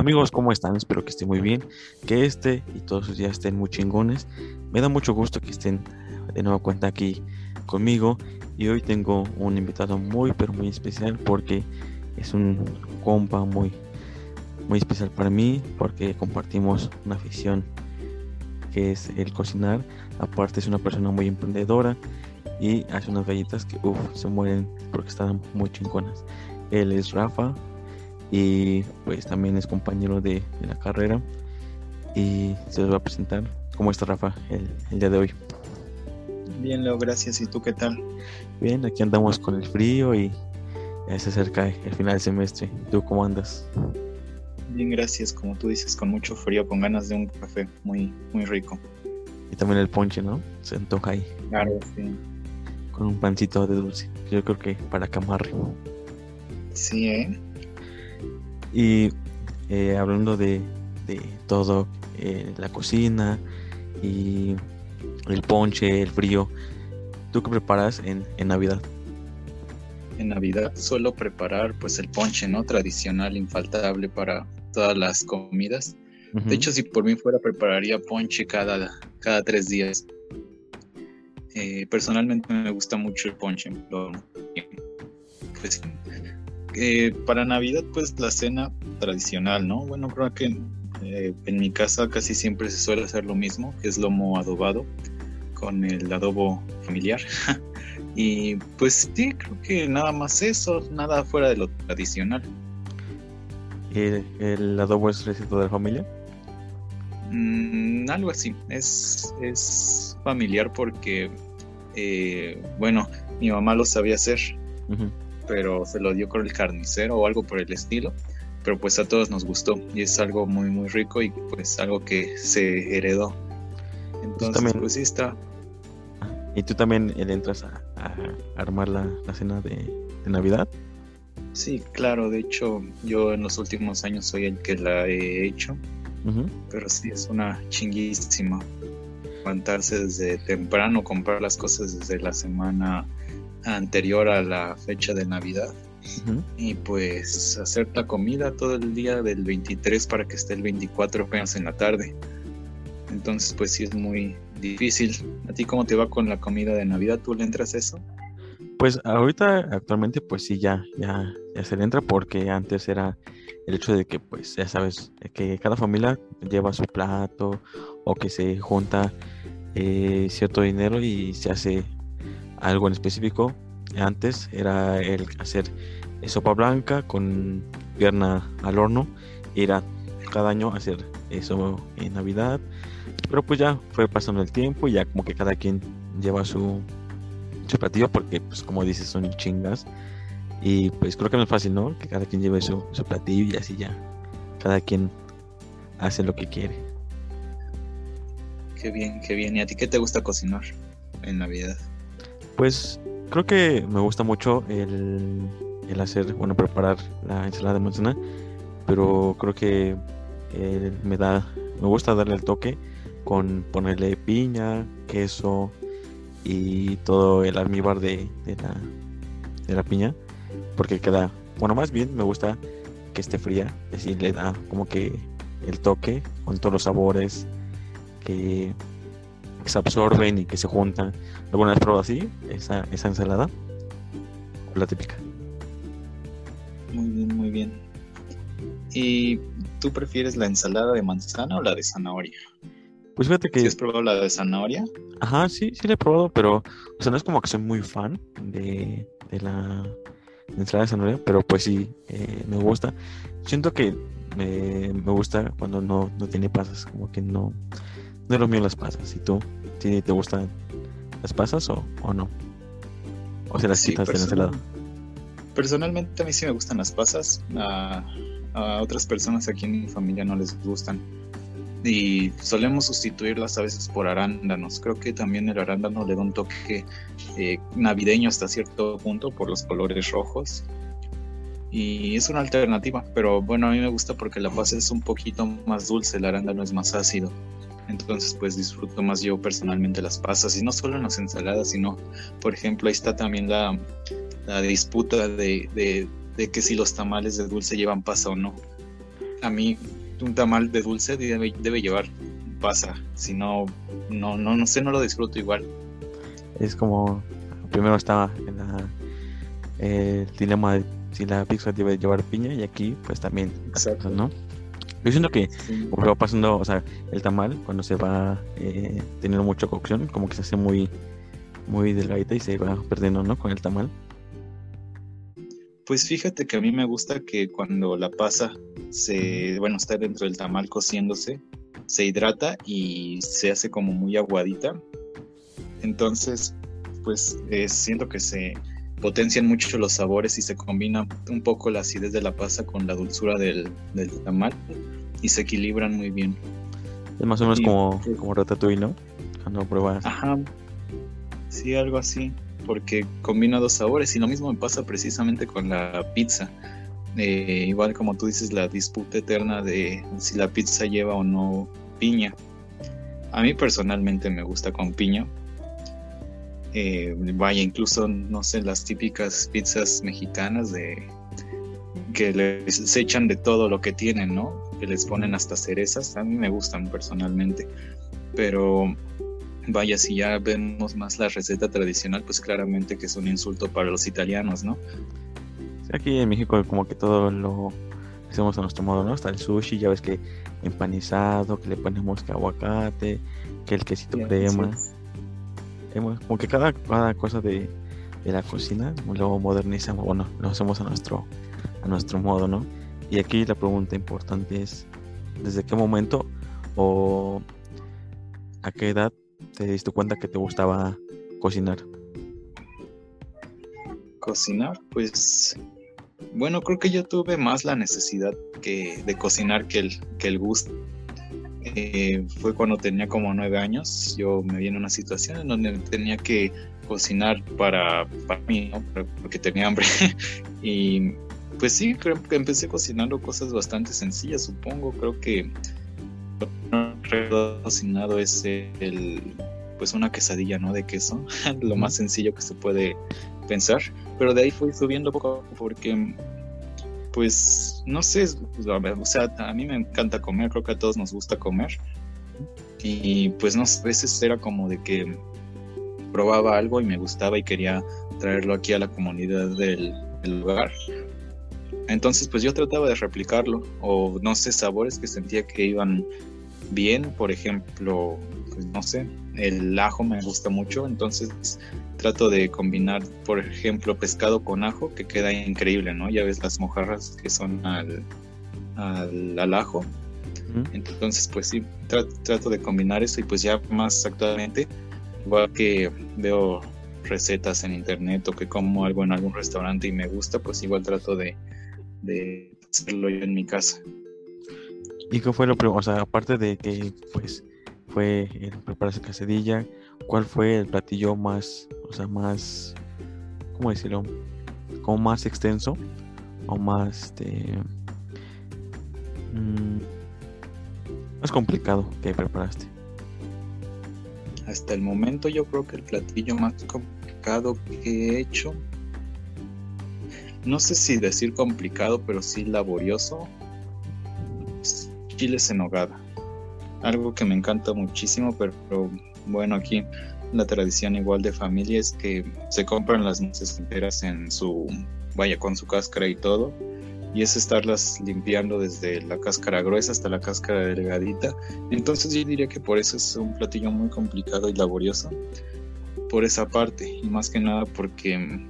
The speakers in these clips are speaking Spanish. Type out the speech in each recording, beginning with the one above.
Amigos, ¿cómo están? Espero que estén muy bien, que este y todos sus días estén muy chingones. Me da mucho gusto que estén de nuevo cuenta aquí conmigo y hoy tengo un invitado muy pero muy especial porque es un compa muy muy especial para mí porque compartimos una afición que es el cocinar. Aparte es una persona muy emprendedora y hace unas galletas que se mueren porque están muy chingonas. Él es Rafa, y pues también es compañero de, la carrera y se los va a presentar. ¿Cómo está Rafa el, día de hoy? Bien, Leo, gracias. ¿Y tú qué tal? Bien, aquí andamos con el frío y ya se acerca el final del semestre. ¿Tú cómo andas? Bien, gracias. Como tú dices, con mucho frío, con ganas de un café muy, muy rico. Y también el ponche, ¿no? Se antoja ahí. Claro, sí. Con un pancito de dulce. Yo creo que para camarre. Sí, ¿eh? Y eh, hablando de, todo, eh, la cocina y el ponche, el frío, ¿tú qué preparas en, Navidad? En Navidad suelo preparar pues el ponche, ¿no? Tradicional, infaltable para todas las comidas. De hecho, si por mí fuera, prepararía ponche cada, cada tres días. Eh, personalmente me gusta mucho el ponche. pues, eh, para Navidad, pues la cena tradicional, ¿no? Bueno, creo que eh, en mi casa casi siempre se suele hacer lo mismo, que es lomo adobado con el adobo familiar. y pues sí, creo que nada más eso, nada fuera de lo tradicional. ¿El, el adobo es receta de la familia? Mm, algo así, es, es familiar porque, eh, bueno, mi mamá lo sabía hacer pero se lo dio con el carnicero o algo por el estilo. Pero pues a todos nos gustó y es algo muy muy rico y pues algo que se heredó. Entonces pues sí está. ¿Y tú también le entras a, armar la, cena de, Navidad? Sí, claro, de hecho yo en los últimos años soy el que la he hecho, pero sí es una chinguísima levantarse desde temprano, comprar las cosas desde la semana anterior a la fecha de Navidad. Y pues hacer la comida todo el día del 23 para que esté el 24 apenas en la tarde. Entonces pues sí es muy difícil. ¿A ti cómo te va con la comida de Navidad? ¿Tú le entras eso? Pues ahorita actualmente pues sí ya, ya, ya se le entra porque antes era el hecho de que pues ya sabes que cada familia lleva su plato o que se junta eh, cierto dinero y se hace algo en específico. Antes era el hacer sopa blanca con pierna al horno. Era cada año hacer eso en Navidad. Pero pues ya fue pasando el tiempo y ya como que cada quien lleva su, su platillo porque pues como dices son chingas. Y pues creo que no es fácil, ¿no? Que cada quien lleve su, su platillo y así ya. Cada quien hace lo que quiere. Qué bien, qué bien. ¿Y a ti qué te gusta cocinar en Navidad? Pues creo que me gusta mucho el, hacer, bueno, preparar la ensalada de manzana, pero creo que eh, me da, me gusta darle el toque con ponerle piña, queso y todo el almíbar de, la, de la piña, porque queda, bueno, más bien me gusta que esté fría, es decir, le da como que el toque con todos los sabores que se absorben y que se juntan. ¿Alguna vez probado así esa, esa ensalada? La típica. Muy bien, muy bien. ¿Y tú prefieres la ensalada de manzana o la de zanahoria? Pues fíjate que. has probado la de zanahoria? Ajá, sí, sí la he probado, pero. O sea, no es como que soy muy fan de, de la ensalada de zanahoria, pero pues sí, eh, me gusta. Siento que me, me gusta cuando no, no tiene pasas, como que no de lo mío las pasas. ¿Y tú? ¿Sí te gustan las pasas o, no? ¿O se las quitas de la ensalada? Personalmente a mí sí me gustan las pasas. A, otras personas aquí en mi familia no les gustan. Y solemos sustituirlas a veces por arándanos. Creo que también el arándano le da un toque eh, navideño hasta cierto punto por los colores rojos. Y es una alternativa, pero bueno, a mí me gusta porque la pasa es un poquito más dulce, el arándano es más ácido. Entonces, pues disfruto más yo personalmente las pasas, y no solo en las ensaladas, sino, por ejemplo, ahí está también la, disputa de, que si los tamales de dulce llevan pasa o no. a mí un tamal de dulce debe, debe llevar pasa, si no, no, no, no sé, no lo disfruto igual. Es como, primero estaba en la, el dilema de si la pizza debe llevar piña y aquí pues también, Exacto. ¿no? Yo siento que va pasando, o sea, el tamal cuando se va eh, teniendo mucha cocción, como que se hace muy, muy delgadita y se va perdiendo, ¿no? Con el tamal. Pues fíjate que a mí me gusta que cuando la pasa se, bueno, está dentro del tamal cociéndose, se hidrata y se hace como muy aguadita. Entonces, pues eh, siento que se potencian mucho los sabores y se combina un poco la acidez de la pasa con la dulzura del, del tamal y se equilibran muy bien. Es más o menos como, como ratatouille, ¿no? Cuando pruebas. Ajá. Sí, algo así. Porque combina dos sabores y lo mismo me pasa precisamente con la pizza. Eh, igual como tú dices, la disputa eterna de si la pizza lleva o no piña. A mí personalmente me gusta con piña. Eh, vaya, incluso, no sé, las típicas pizzas mexicanas de que les echan de todo lo que tienen, ¿no? Que les ponen hasta cerezas, a mí me gustan personalmente. Pero vaya, si ya vemos más la receta tradicional, pues claramente que es un insulto para los italianos, ¿no? Aquí en México como que todo lo hacemos a nuestro modo, ¿no? Hasta el sushi, ya ves que empanizado, que le ponemos que aguacate, que el quesito crema. Como que cada, cada cosa de, la cocina lo modernizamos, bueno, lo hacemos a nuestro, a nuestro modo, ¿no? Y aquí la pregunta importante es, ¿desde qué momento o a qué edad te diste cuenta que te gustaba cocinar? Cocinar, pues bueno, creo que yo tuve más la necesidad que, de cocinar que el, que el gusto. Eh, fue cuando tenía como nueve años. Yo me vi en una situación en donde tenía que cocinar para, para mí, porque tenía hambre. y pues sí, creo que empecé cocinando cosas bastante sencillas, supongo. Creo que lo que he cocinado es el, pues una quesadilla, ¿no? De queso, lo más sencillo que se puede pensar, pero de ahí fui subiendo poco porque, pues, no sé, o sea, a mí me encanta comer, creo que a todos nos gusta comer, y pues no a veces era como de que probaba algo y me gustaba y quería traerlo aquí a la comunidad del, del lugar. Entonces, pues yo trataba de replicarlo, o no sé, sabores que sentía que iban bien, por ejemplo, pues no sé, el ajo me gusta mucho, entonces trato de combinar, por ejemplo, pescado con ajo, que queda increíble, ¿no? Ya ves las mojarras que son al, al, ajo. Entonces, pues sí, trato de combinar eso y pues ya más actualmente, igual que veo recetas en internet o que como algo en algún restaurante y me gusta, pues igual trato de, de hacerlo yo en mi casa. ¿Y qué fue lo primero? O sea, aparte de que pues fue el prepararse casedilla, ¿cuál fue el platillo más, o sea, más, ¿cómo decirlo? Como más extenso o más, este, mm, más complicado que preparaste? Hasta el momento yo creo que el platillo más complicado que he hecho, no sé si decir complicado, pero sí laborioso, chiles en nogada algo que me encanta muchísimo, pero, bueno, aquí la tradición igual de familia es que se compran las nueces enteras en su, vaya, con su cáscara y todo, y es estarlas limpiando desde la cáscara gruesa hasta la cáscara delgadita. Entonces yo diría que por eso es un platillo muy complicado y laborioso, por esa parte, y más que nada porque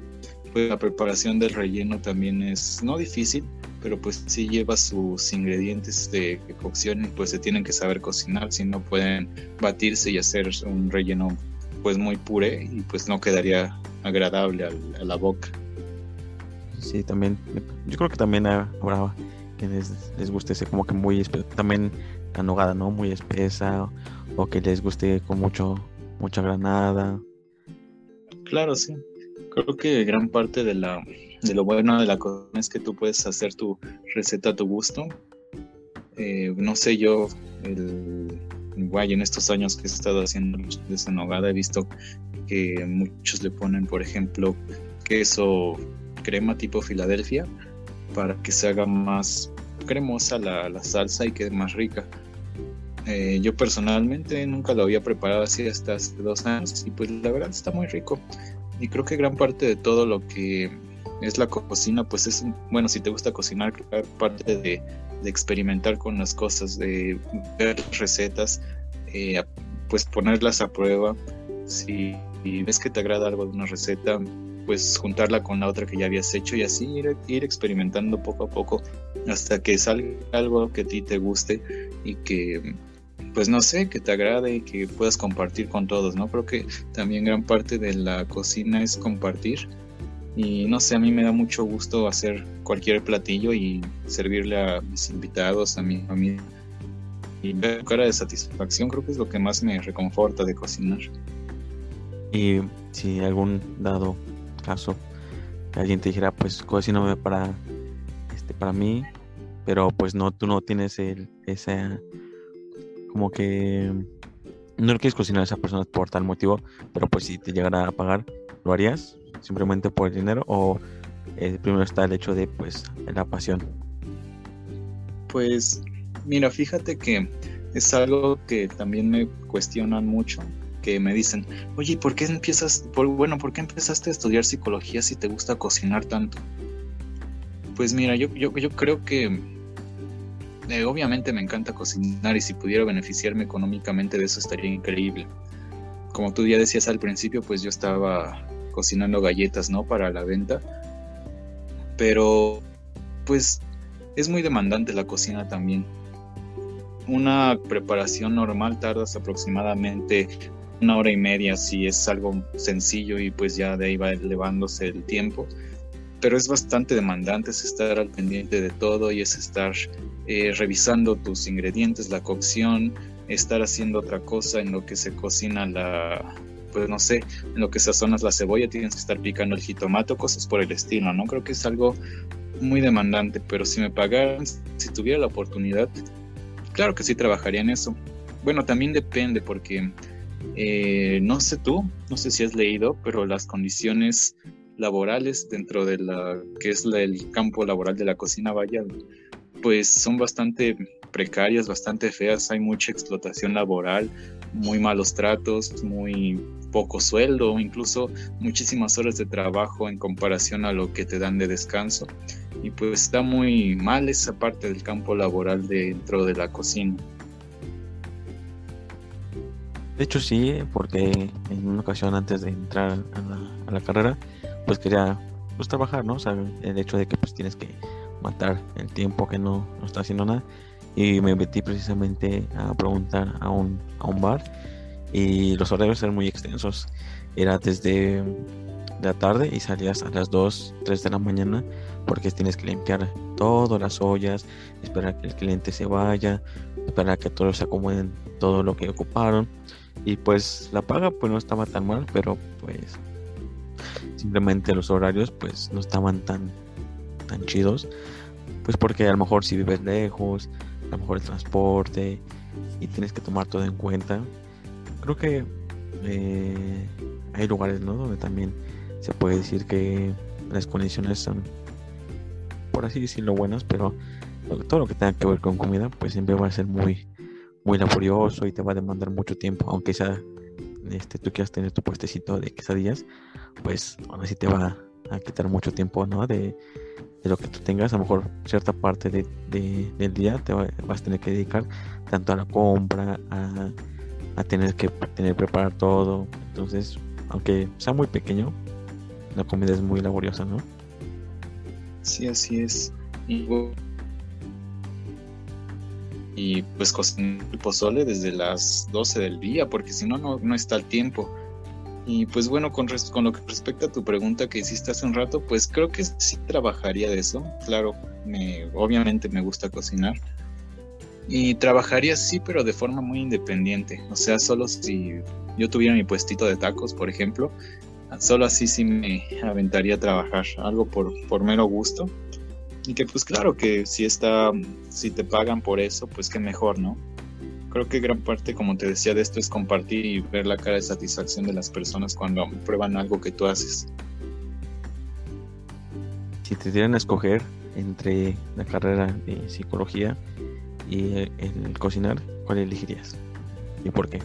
pues, la preparación del relleno también es no difícil, pero pues sí lleva sus ingredientes de cocción y pues se tienen que saber cocinar, si no pueden batirse y hacer un relleno pues muy puré y pues no quedaría agradable a, la boca. Sí, también, yo creo que también habrá que les, les guste ese como que muy, también la nogada, ¿no? Muy espesa o, que les guste con mucho, mucha granada. Claro, sí. Creo que gran parte de la de lo bueno de la cocina es que tú puedes hacer tu receta a tu gusto. Eh, no sé, yo, el, guay, en estos años que he estado haciendo desanogada, he visto que muchos le ponen, por ejemplo, queso crema tipo Filadelfia para que se haga más cremosa la, la salsa y quede más rica. Eh, yo personalmente nunca lo había preparado así hasta hace dos años y pues la verdad está muy rico. Y creo que gran parte de todo lo que es la cocina, pues es, bueno, si te gusta cocinar, parte de, de experimentar con las cosas, de ver recetas, eh, pues ponerlas a prueba. Si ves que te agrada algo de una receta, pues juntarla con la otra que ya habías hecho y así ir, ir experimentando poco a poco hasta que salga algo que a ti te guste y que pues no sé, que te agrade y que puedas compartir con todos, ¿no? Creo que también gran parte de la cocina es compartir y no sé, a mí me da mucho gusto hacer cualquier platillo y servirle a mis invitados, a mi familia y ver cara de satisfacción, creo que es lo que más me reconforta de cocinar. Y si algún dado caso alguien te dijera, pues cocíname para este para mí, pero pues no tú no tienes el esa como que no le quieres cocinar a esa persona por tal motivo, pero pues si te llegara a pagar, ¿lo harías simplemente por el dinero o eh, primero está el hecho de pues la pasión? Pues mira, fíjate que es algo que también me cuestionan mucho, que me dicen, oye, ¿por qué empiezas, por, bueno, ¿por qué empezaste a estudiar psicología si te gusta cocinar tanto? Pues mira, yo, yo, yo creo que eh, obviamente me encanta cocinar y si pudiera beneficiarme económicamente de eso estaría increíble. Como tú ya decías al principio, pues yo estaba cocinando galletas, ¿no? Para la venta. Pero, pues, es muy demandante la cocina también. Una preparación normal tardas aproximadamente una hora y media si es algo sencillo y pues ya de ahí va elevándose el tiempo pero es bastante demandante, es estar al pendiente de todo y es estar eh, revisando tus ingredientes, la cocción, estar haciendo otra cosa en lo que se cocina la, pues no sé, en lo que sazonas la cebolla, tienes que estar picando el jitomate, cosas por el estilo, ¿no? Creo que es algo muy demandante, pero si me pagaran, si tuviera la oportunidad, claro que sí trabajaría en eso. Bueno, también depende porque eh, no sé tú, no sé si has leído, pero las condiciones laborales dentro de la que es el campo laboral de la cocina vaya pues son bastante precarias, bastante feas, hay mucha explotación laboral, muy malos tratos, muy poco sueldo, incluso muchísimas horas de trabajo en comparación a lo que te dan de descanso. Y pues está muy mal esa parte del campo laboral dentro de la cocina. De hecho sí, porque en una ocasión antes de entrar a la, carrera, pues quería pues trabajar, ¿no? O el hecho de que pues tienes que matar el tiempo que no, no está haciendo nada. Y me metí precisamente a preguntar a un, a un bar y los horarios eran muy extensos. Era desde la tarde y salías a las 2, 3 de la mañana porque tienes que limpiar todas las ollas, esperar que el cliente se vaya, esperar que todos se acomoden todo lo que ocuparon. Y pues la paga pues no estaba tan mal, pero pues simplemente los horarios pues no estaban tan tan chidos pues porque a lo mejor si vives lejos a lo mejor el transporte y tienes que tomar todo en cuenta creo que eh, hay lugares ¿no? donde también se puede decir que las condiciones son por así decirlo buenas pero todo lo que tenga que ver con comida pues siempre va a ser muy muy laborioso y te va a demandar mucho tiempo aunque sea este, tú quieras tener tu puestecito de quesadillas, pues aún así te va a quitar mucho tiempo, ¿no? De, lo que tú tengas, a lo mejor cierta parte de, del día te vas a tener que dedicar tanto a la compra, a, a tener que tener preparar todo. Entonces, aunque sea muy pequeño, la comida es muy laboriosa, ¿no? Sí, así es. Y pues cocinar el pozole desde las 12 del día, porque si no, no está el tiempo. Y pues bueno, con, con lo que respecta a tu pregunta que hiciste hace un rato, pues creo que sí trabajaría de eso. Claro, me, obviamente me gusta cocinar. Y trabajaría sí, pero de forma muy independiente. O sea, solo si yo tuviera mi puestito de tacos, por ejemplo, solo así sí me aventaría a trabajar. Algo por, por mero gusto y que pues claro que si está, si te pagan por eso, pues qué mejor, ¿no? Creo que gran parte, como te decía, de esto es compartir y ver la cara de satisfacción de las personas cuando prueban algo que tú haces. si te dieran a escoger entre la carrera de psicología y el, cocinar, ¿cuál elegirías? ¿Y por qué?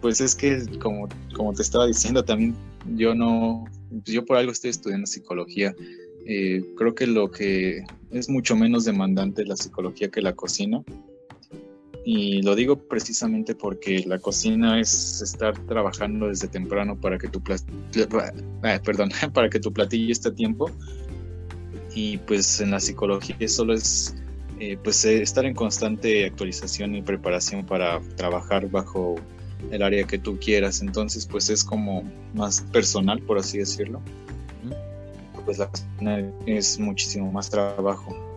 Pues es que como, como te estaba diciendo también, yo no, yo por algo estoy estudiando psicología. Eh, creo que lo que es mucho menos demandante la psicología que la cocina. Y lo digo precisamente porque la cocina es estar trabajando desde temprano para que tu ah, perdón, para que tu platillo esté a tiempo. Y pues en la psicología solo es eh, pues eh, estar en constante actualización y preparación para trabajar bajo el área que tú quieras. Entonces pues es como más personal, por así decirlo. Pues la es muchísimo más trabajo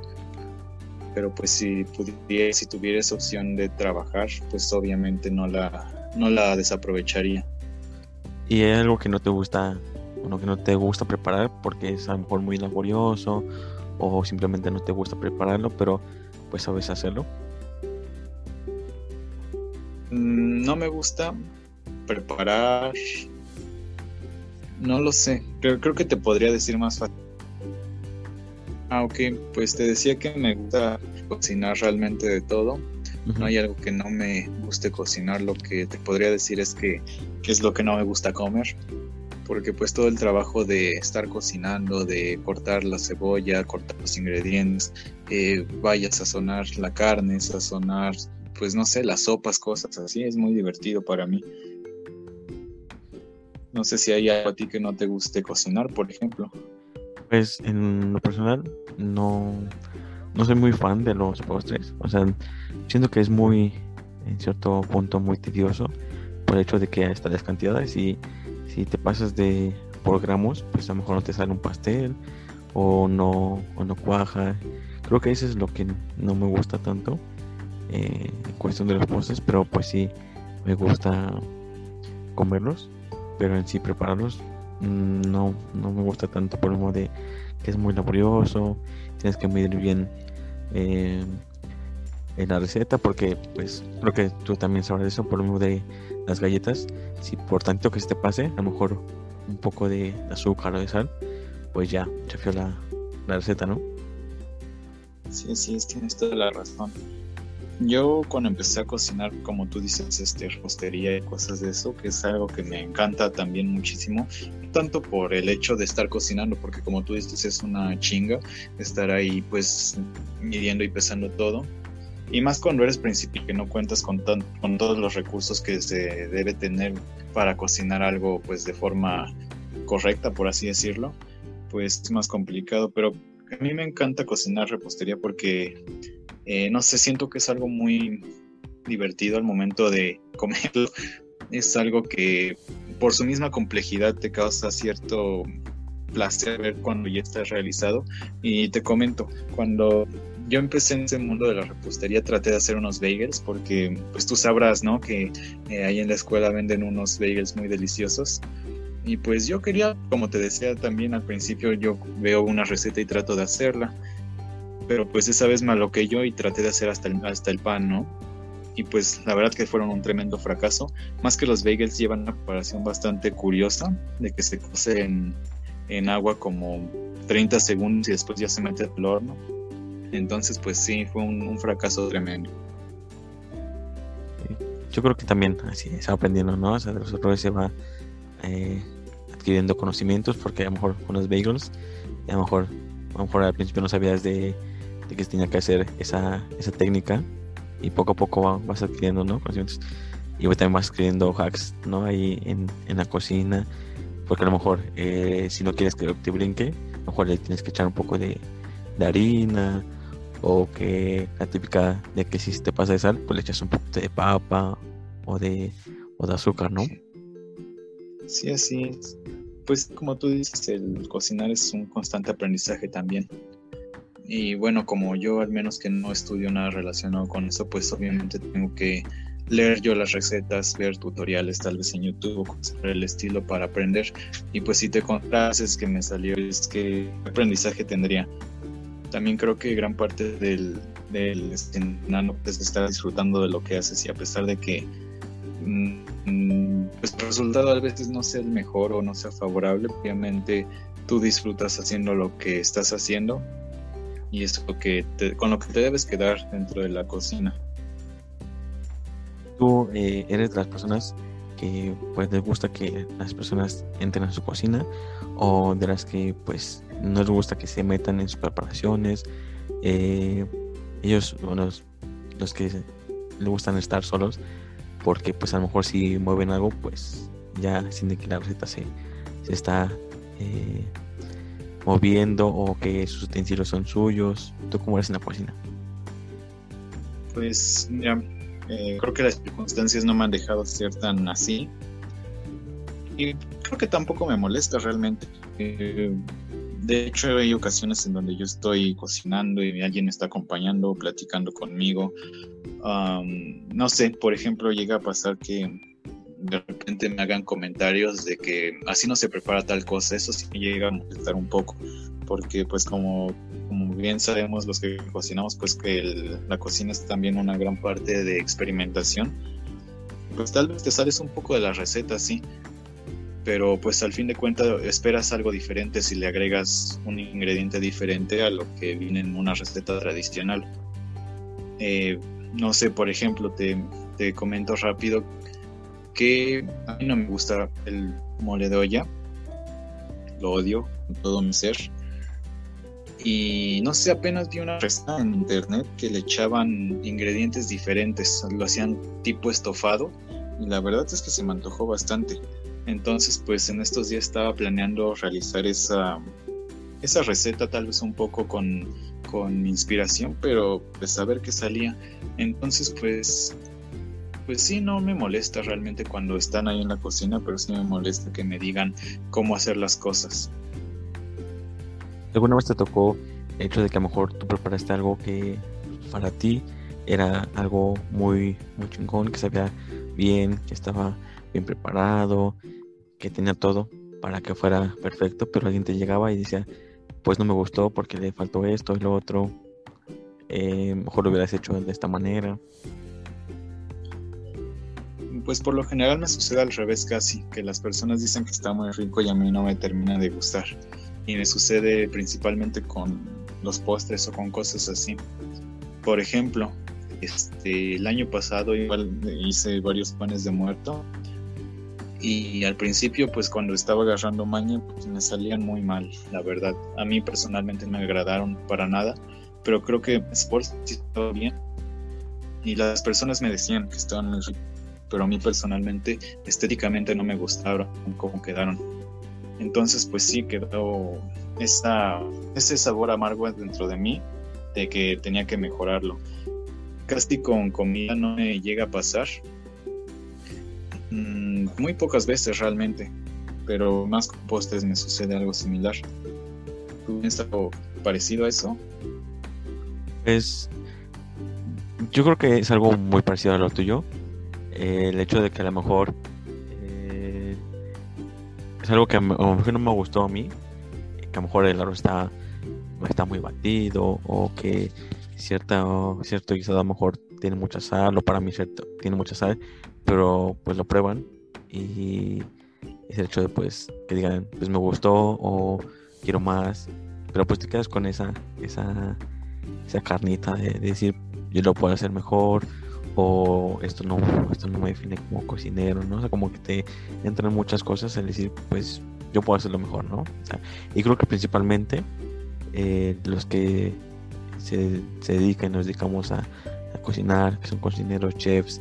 pero pues si pudiera, si tuviera esa opción de trabajar, pues obviamente no la, no la desaprovecharía. ¿Y hay algo que no te gusta, que no te gusta preparar porque es a lo mejor muy laborioso o simplemente no te gusta prepararlo, pero pues sabes hacerlo? Mm, no me gusta preparar, no lo sé, creo, creo que te podría decir más fácil Ah, ok, pues te decía que me gusta cocinar realmente de todo. No hay algo que no me guste cocinar. Lo que te podría decir es que, es lo que no me gusta comer. Porque pues todo el trabajo de estar cocinando, de cortar la cebolla, cortar los ingredientes, eh, vaya a sazonar la carne, sazonar, pues no sé, las sopas, cosas así, es muy divertido para mí. No sé si hay algo a ti que no te guste cocinar, por ejemplo. Pues en lo personal no, no soy muy fan de los postres. O sea, siento que es muy, en cierto punto, muy tedioso por el hecho de que hay estas cantidades y si te pasas de por gramos, pues a lo mejor no te sale un pastel o no, o no cuaja. Creo que eso es lo que no me gusta tanto eh, en cuestión de los postres, pero pues sí me gusta comerlos, pero en sí prepararlos Mm, no, no me gusta tanto por el modo de que es muy laborioso, tienes que medir bien eh, en la receta porque pues creo que tú también sabes eso por el modo de las galletas, si por tanto que se te pase, a lo mejor un poco de azúcar o de sal, pues ya, chafió la, la receta, ¿no? Sí, sí, tienes toda la razón. Yo cuando empecé a cocinar, como tú dices, este, repostería y cosas de eso, que es algo que me encanta también muchísimo, tanto por el hecho de estar cocinando, porque como tú dices, es una chinga estar ahí pues midiendo y pesando todo. Y más cuando eres principiante que no cuentas con, con todos los recursos que se debe tener para cocinar algo pues de forma correcta, por así decirlo, pues es más complicado, pero a mí me encanta cocinar repostería porque eh, no sé, siento que es algo muy divertido al momento de comerlo. Es algo que por su misma complejidad te causa cierto placer ver cuando ya está realizado. Y te comento, cuando yo empecé en ese mundo de la repostería traté de hacer unos bagels porque pues tú sabrás, ¿no? Que eh, ahí en la escuela venden unos bagels muy deliciosos. Y pues yo quería, como te decía también al principio, yo veo una receta y trato de hacerla pero pues esa vez me aloqué yo y traté de hacer hasta el, hasta el pan, ¿no? Y pues la verdad que fueron un tremendo fracaso. Más que los bagels llevan una preparación bastante curiosa, de que se cose en, en agua como 30 segundos y después ya se mete al horno. Entonces pues sí, fue un, fracaso tremendo. Yo creo que también así se va aprendiendo, ¿no? O sea, de los errores se va eh, adquiriendo conocimientos porque a lo mejor con los bagels, a lo mejor, a lo mejor al principio no sabías de que tenía que hacer esa, esa técnica y poco a poco vas adquiriendo ¿no? conocimientos y también vas escribiendo hacks ¿no? ahí en, en la cocina porque a lo mejor eh, si no quieres que te brinque a lo mejor le tienes que echar un poco de, de harina o que la típica de que si te pasa de sal pues le echas un poco de papa o de, o de azúcar ¿no? Sí, así es. Pues como tú dices, el cocinar es un constante aprendizaje también. Y bueno, como yo al menos que no estudio nada relacionado con eso, pues obviamente tengo que leer yo las recetas, ver tutoriales tal vez en YouTube el estilo para aprender. Y pues si te contrases que me salió, es que aprendizaje tendría. También creo que gran parte del, del es estar disfrutando de lo que haces y a pesar de que mm, pues el resultado a veces no sea el mejor o no sea favorable, obviamente tú disfrutas haciendo lo que estás haciendo y es lo que con lo que te debes quedar dentro de la cocina. Tú eh, eres de las personas que pues les gusta que las personas entren a su cocina o de las que pues no les gusta que se metan en sus preparaciones. Eh, ellos, bueno, los que les gustan estar solos, porque pues a lo mejor si mueven algo, pues ya sienten que la receta se, se está eh, moviendo o que sus utensilios son suyos. ¿Tú cómo eres en la cocina? Pues mira, eh, creo que las circunstancias no me han dejado ser tan así. Y creo que tampoco me molesta realmente. Eh, de hecho, hay ocasiones en donde yo estoy cocinando y alguien me está acompañando, platicando conmigo. no sé, por ejemplo, llega a pasar que de repente me hagan comentarios de que así no se prepara tal cosa, eso sí me llega a molestar un poco, porque pues como, como bien sabemos los que cocinamos, pues que la cocina es también una gran parte de experimentación, pues tal vez te sales un poco de la receta, sí, pero pues al fin de cuentas esperas algo diferente si le agregas un ingrediente diferente a lo que viene en una receta tradicional. Eh, no sé, por ejemplo, te, te comento rápido que a mí no me gusta el mole de olla. Lo odio con todo mi ser. Y no sé, apenas vi una receta en internet que le echaban ingredientes diferentes. Lo hacían tipo estofado. Y la verdad es que se me antojó bastante. Entonces, pues en estos días estaba planeando realizar esa, esa receta, tal vez un poco con, con inspiración, pero pues a ver qué salía. Entonces, pues pues sí, no me molesta realmente cuando están ahí en la cocina, pero sí me molesta que me digan cómo hacer las cosas. ¿Alguna vez te tocó el hecho de que a lo mejor tú preparaste algo que para ti era algo muy, muy chingón, que sabía bien, que estaba bien preparado, que tenía todo para que fuera perfecto, pero alguien te llegaba y decía, pues no me gustó porque le faltó esto y lo otro, eh, mejor lo hubieras hecho de esta manera pues por lo general me sucede al revés casi, que las personas dicen que está muy rico y a mí no me termina de gustar. Y me sucede principalmente con los postres o con cosas así. Por ejemplo, este, el año pasado igual hice varios panes de muerto y al principio pues cuando estaba agarrando maña pues me salían muy mal, la verdad. A mí personalmente me agradaron para nada, pero creo que por sí estaba bien y las personas me decían que estaban muy ricos pero a mí personalmente estéticamente no me gustaron cómo quedaron. Entonces pues sí quedó esa, ese sabor amargo dentro de mí de que tenía que mejorarlo. Casi con comida no me llega a pasar. Mm, muy pocas veces realmente, pero más con postres me sucede algo similar. ¿Tú tienes algo parecido a eso? Es. Yo creo que es algo muy parecido a lo tuyo el hecho de que a lo mejor eh, es algo que a lo mejor no me gustó a mí, que a lo mejor el arroz está, está muy batido o que cierta, cierto guisado a lo mejor tiene mucha sal o para mí cierto, tiene mucha sal, pero pues lo prueban y es el hecho de pues que digan pues me gustó o quiero más, pero pues te quedas con esa, esa, esa carnita de decir yo lo puedo hacer mejor o esto no, esto no me define como cocinero, ¿no? O sea, como que te entran muchas cosas al decir, pues yo puedo hacerlo mejor, ¿no? y creo que principalmente eh, los que se, se, dedican, nos dedicamos a, cocinar, que son cocineros, chefs,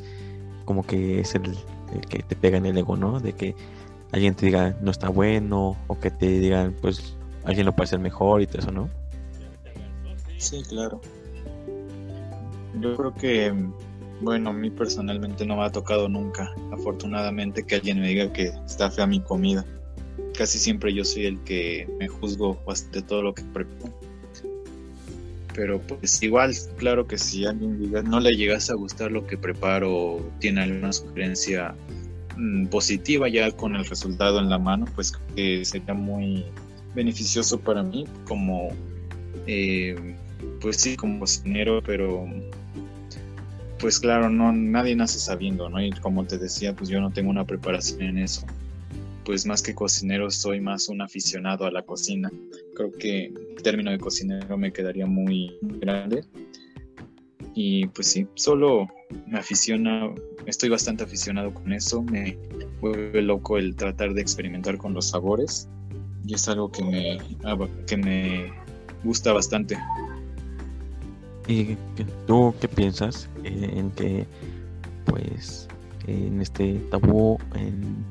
como que es el, que te pega en el ego, ¿no? De que alguien te diga no está bueno o que te digan, pues alguien lo puede hacer mejor y todo eso, ¿no? Sí, claro. Yo creo que bueno, a mí personalmente no me ha tocado nunca, afortunadamente, que alguien me diga que está fea mi comida. Casi siempre yo soy el que me juzgo de todo lo que preparo. Pero pues igual, claro que si alguien diga, no le llegas a gustar lo que preparo, tiene alguna sugerencia mm, positiva ya con el resultado en la mano, pues que sería muy beneficioso para mí como, eh, pues sí, como cocinero, pero pues claro, no, nadie nace sabiendo, ¿no? Y como te decía, pues yo no tengo una preparación en eso. Pues más que cocinero, soy más un aficionado a la cocina. Creo que el término de cocinero me quedaría muy grande. Y pues sí, solo me aficiona, estoy bastante aficionado con eso. Me vuelve loco el tratar de experimentar con los sabores. Y es algo que me, que me gusta bastante. ¿Y tú qué piensas en que, pues, en este tabú, en,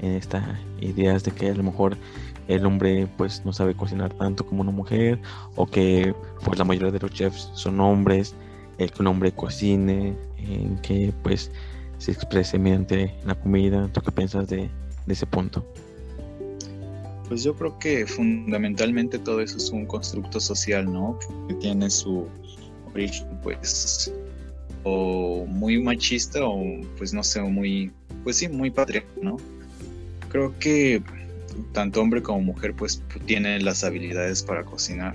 en estas ideas de que a lo mejor el hombre pues no sabe cocinar tanto como una mujer o que pues la mayoría de los chefs son hombres, el que un hombre cocine, en que pues se exprese mediante la comida. ¿Tú qué piensas de, ese punto? Pues yo creo que fundamentalmente todo eso es un constructo social, ¿no? Que tiene su, pues o muy machista o pues no sé, muy pues sí, muy patriarcal, ¿no? Creo que tanto hombre como mujer pues tienen las habilidades para cocinar.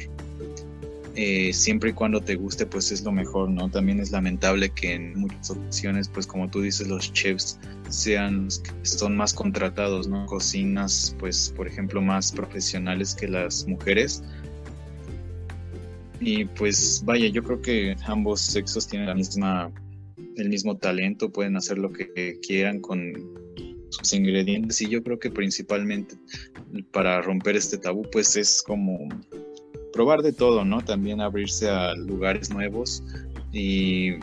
Eh, siempre y cuando te guste pues es lo mejor, ¿no? También es lamentable que en muchas ocasiones pues como tú dices los chefs sean son más contratados, ¿no? Cocinas pues por ejemplo más profesionales que las mujeres y pues vaya, yo creo que ambos sexos tienen la misma, el mismo talento, pueden hacer lo que quieran con sus ingredientes y yo creo que principalmente para romper este tabú pues es como probar de todo, ¿no? También abrirse a lugares nuevos y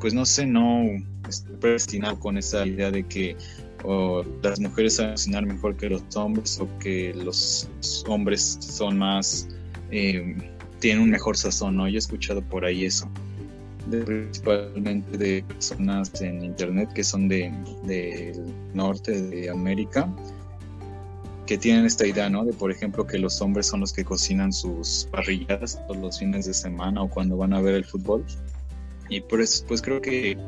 pues no sé, no estar predestinado con esa idea de que las mujeres saben cocinar mejor que los hombres o que los hombres son más... Eh, tiene un mejor sazón, ¿no? Yo he escuchado por ahí eso, principalmente de personas en internet que son del norte de América, que tienen esta idea, ¿no? De, por ejemplo, que los hombres son los que cocinan sus parrilladas todos los fines de semana o cuando van a ver el fútbol. Y por eso, pues creo que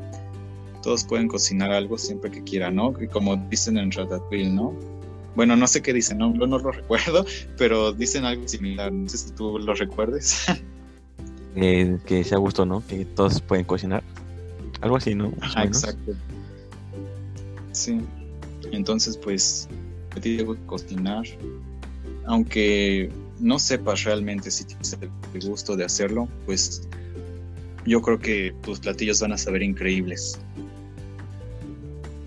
todos pueden cocinar algo siempre que quieran, ¿no? Y como dicen en Ratatouille, ¿no? Bueno, no sé qué dicen, no, no lo recuerdo, pero dicen algo similar. No sé si tú lo recuerdes. Eh, que sea gusto, ¿no? Que todos pueden cocinar. Algo así, ¿no? exacto. Sí. Entonces, pues, a ti te gusta cocinar. Aunque no sepas realmente si tienes el gusto de hacerlo, pues yo creo que tus platillos van a saber increíbles.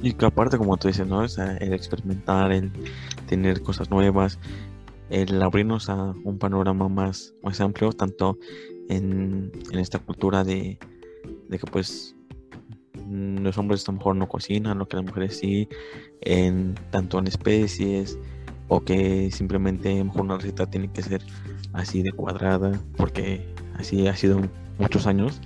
Y que aparte, como tú dices, ¿no? el experimentar, el tener cosas nuevas, el abrirnos a un panorama más, más amplio, tanto en, esta cultura de, que pues los hombres a lo mejor no cocinan, lo que las mujeres sí, en, tanto en especies, o que simplemente a lo mejor una receta tiene que ser así de cuadrada, porque así ha sido muchos años.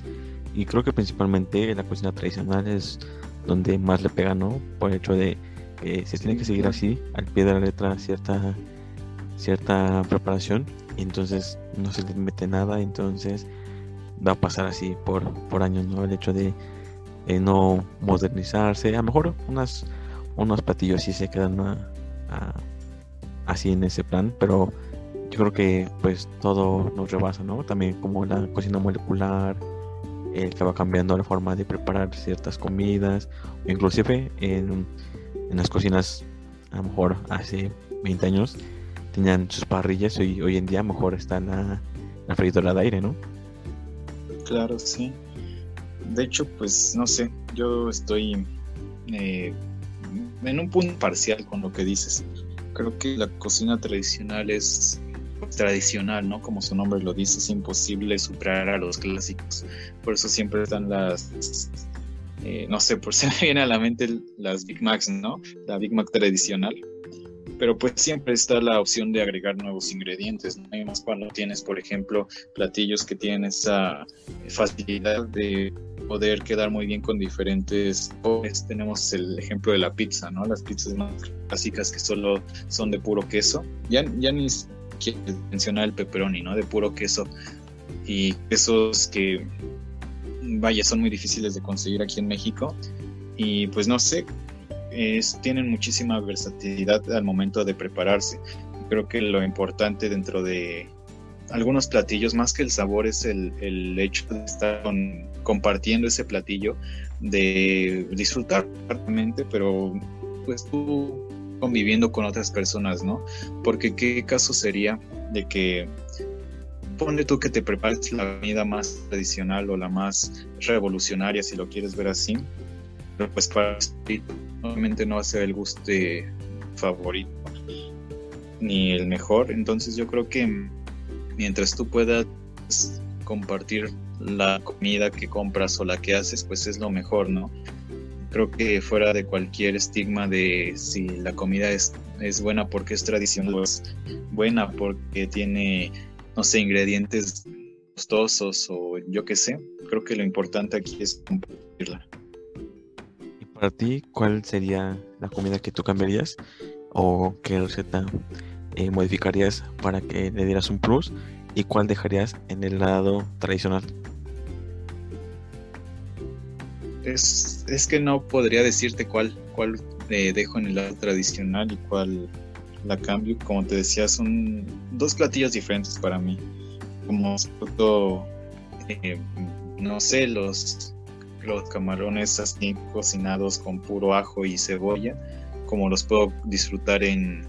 Y creo que principalmente la cocina tradicional es donde más le pega, ¿no? Por el hecho de que se tiene que seguir así, al pie de la letra, cierta, cierta preparación, entonces no se le mete nada, entonces va a pasar así por, por años, ¿no? El hecho de no modernizarse, a lo mejor unas, unos platillos sí se quedan así en ese plan, pero yo creo que pues todo nos rebasa, ¿no? También como la cocina molecular, el que va cambiando la forma de preparar ciertas comidas, o inclusive en, las cocinas, a lo mejor hace 20 años, tenían sus parrillas y hoy en día mejor está la, la freidora de aire, ¿no? Claro, sí. De hecho, pues no sé, yo estoy eh, en un punto parcial con lo que dices. Creo que la cocina tradicional es tradicional, ¿no? Como su nombre lo dice, es imposible superar a los clásicos. Por eso siempre están las, eh, no sé, por si me viene a la mente las Big Macs, ¿no? La Big Mac tradicional. Pero pues siempre está la opción de agregar nuevos ingredientes, ¿no? Y más cuando tienes, por ejemplo, platillos que tienen esa facilidad de poder quedar muy bien con diferentes pues, tenemos el ejemplo de la pizza, ¿no? Las pizzas más clásicas que solo son de puro queso. Ya, ya ni mencionar el pepperoni, ¿no? De puro queso. Y quesos que, vaya, son muy difíciles de conseguir aquí en México. Y pues no sé, es, tienen muchísima versatilidad al momento de prepararse. Creo que lo importante dentro de algunos platillos, más que el sabor, es el, el hecho de estar compartiendo ese platillo, de disfrutar realmente, pero pues tú conviviendo con otras personas, ¿no? Porque qué caso sería de que pone tú que te prepares la comida más tradicional o la más revolucionaria, si lo quieres ver así, pero pues para ti obviamente no va a ser el gusto favorito ni el mejor, entonces yo creo que mientras tú puedas compartir la comida que compras o la que haces, pues es lo mejor, ¿no? Creo que fuera de cualquier estigma de si la comida es, es buena porque es tradicional, es buena porque tiene, no sé, ingredientes costosos o yo qué sé, creo que lo importante aquí es compartirla. ¿Y para ti cuál sería la comida que tú cambiarías o qué receta eh, modificarías para que le dieras un plus y cuál dejarías en el lado tradicional? Es, es que no podría decirte cuál, cuál eh, dejo en el lado tradicional y cuál la cambio. Como te decía, son dos platillos diferentes para mí. Como eh, no sé, los, los camarones así cocinados con puro ajo y cebolla, como los puedo disfrutar en,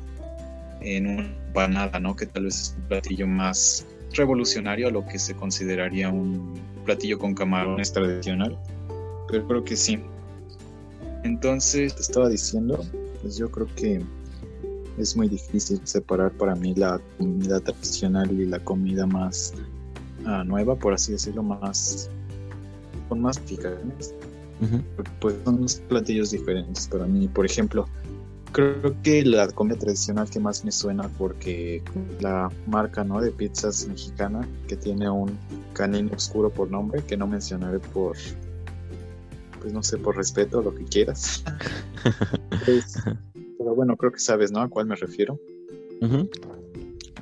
en una panada, ¿no? Que tal vez es un platillo más revolucionario a lo que se consideraría un platillo con camarones tradicional, pero creo que sí. Entonces, te estaba diciendo, pues yo creo que es muy difícil separar para mí la comida tradicional y la comida más ah, nueva, por así decirlo, más con más picantes. Pues son dos platillos diferentes para mí. Por ejemplo, creo que la comida tradicional que más me suena porque la marca ¿no? de pizzas mexicana que tiene un canino oscuro por nombre que no mencionaré por pues no sé por respeto lo que quieras pues, pero bueno creo que sabes no a cuál me refiero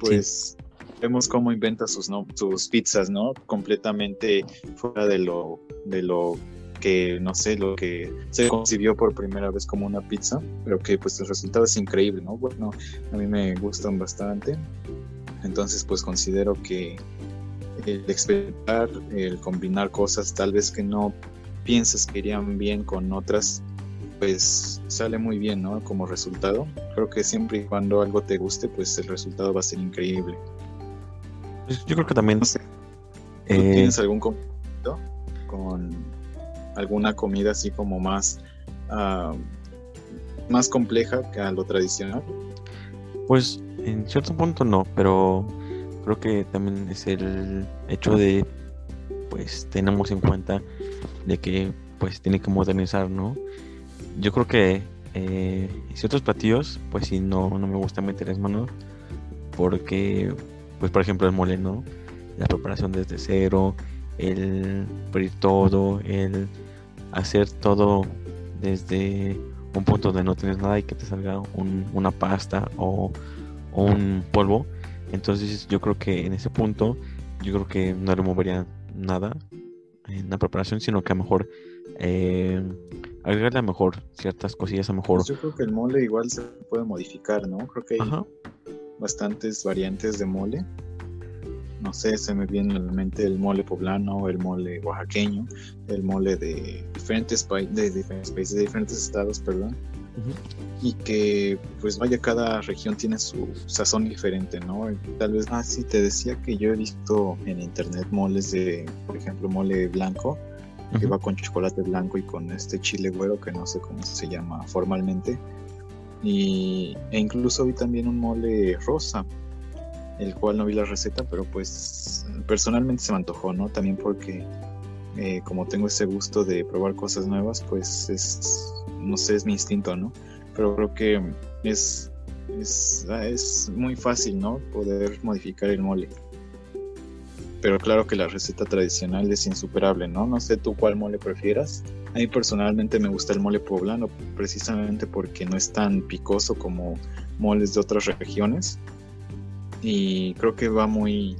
pues vemos cómo inventa sus ¿no? sus pizzas no completamente fuera de lo de lo que no sé, lo que se concibió por primera vez como una pizza, pero que pues el resultado es increíble, ¿no? Bueno, a mí me gustan bastante, entonces pues considero que el experimentar, el combinar cosas tal vez que no piensas que irían bien con otras, pues sale muy bien, ¿no? Como resultado. Creo que siempre y cuando algo te guste, pues el resultado va a ser increíble. Pues, yo creo que también... No sé. ¿Tú eh, tienes algún conflicto con alguna comida así como más, uh, más compleja que a lo tradicional? Pues en cierto punto no, pero creo que también es el hecho de, pues tenemos en cuenta de que pues tiene que modernizar, ¿no? Yo creo que eh, ciertos platillos, pues sí, no, no me gusta meter las manos, porque, pues por ejemplo el mole, ¿no? La preparación desde cero, el freír todo, el hacer todo desde un punto donde no tienes nada y que te salga una pasta o, un polvo. Entonces yo creo que en ese punto yo creo que no le movería nada en la preparación, sino que a lo mejor eh, agregarle a lo mejor ciertas cosillas, a lo mejor... Pues yo creo que el mole igual se puede modificar, ¿no? Creo que hay bastantes variantes de mole no sé, se me viene a la mente el mole poblano, el mole oaxaqueño, el mole de diferentes, de diferentes países, de diferentes estados, perdón. Y que, pues vaya, cada región tiene su sazón diferente, ¿no? Tal vez, ah, sí, te decía que yo he visto en internet moles de, por ejemplo, mole blanco, que va con chocolate blanco y con este chile güero, que no sé cómo se llama formalmente. Y, e incluso vi también un mole rosa, el cual no vi la receta, pero pues personalmente se me antojó, ¿no? También porque eh, como tengo ese gusto de probar cosas nuevas, pues es, no sé, es mi instinto, ¿no? Pero creo que es, es, ah, es muy fácil, ¿no? Poder modificar el mole. Pero claro que la receta tradicional es insuperable, ¿no? No sé tú cuál mole prefieras. A mí personalmente me gusta el mole poblano, precisamente porque no es tan picoso como moles de otras regiones y creo que va muy,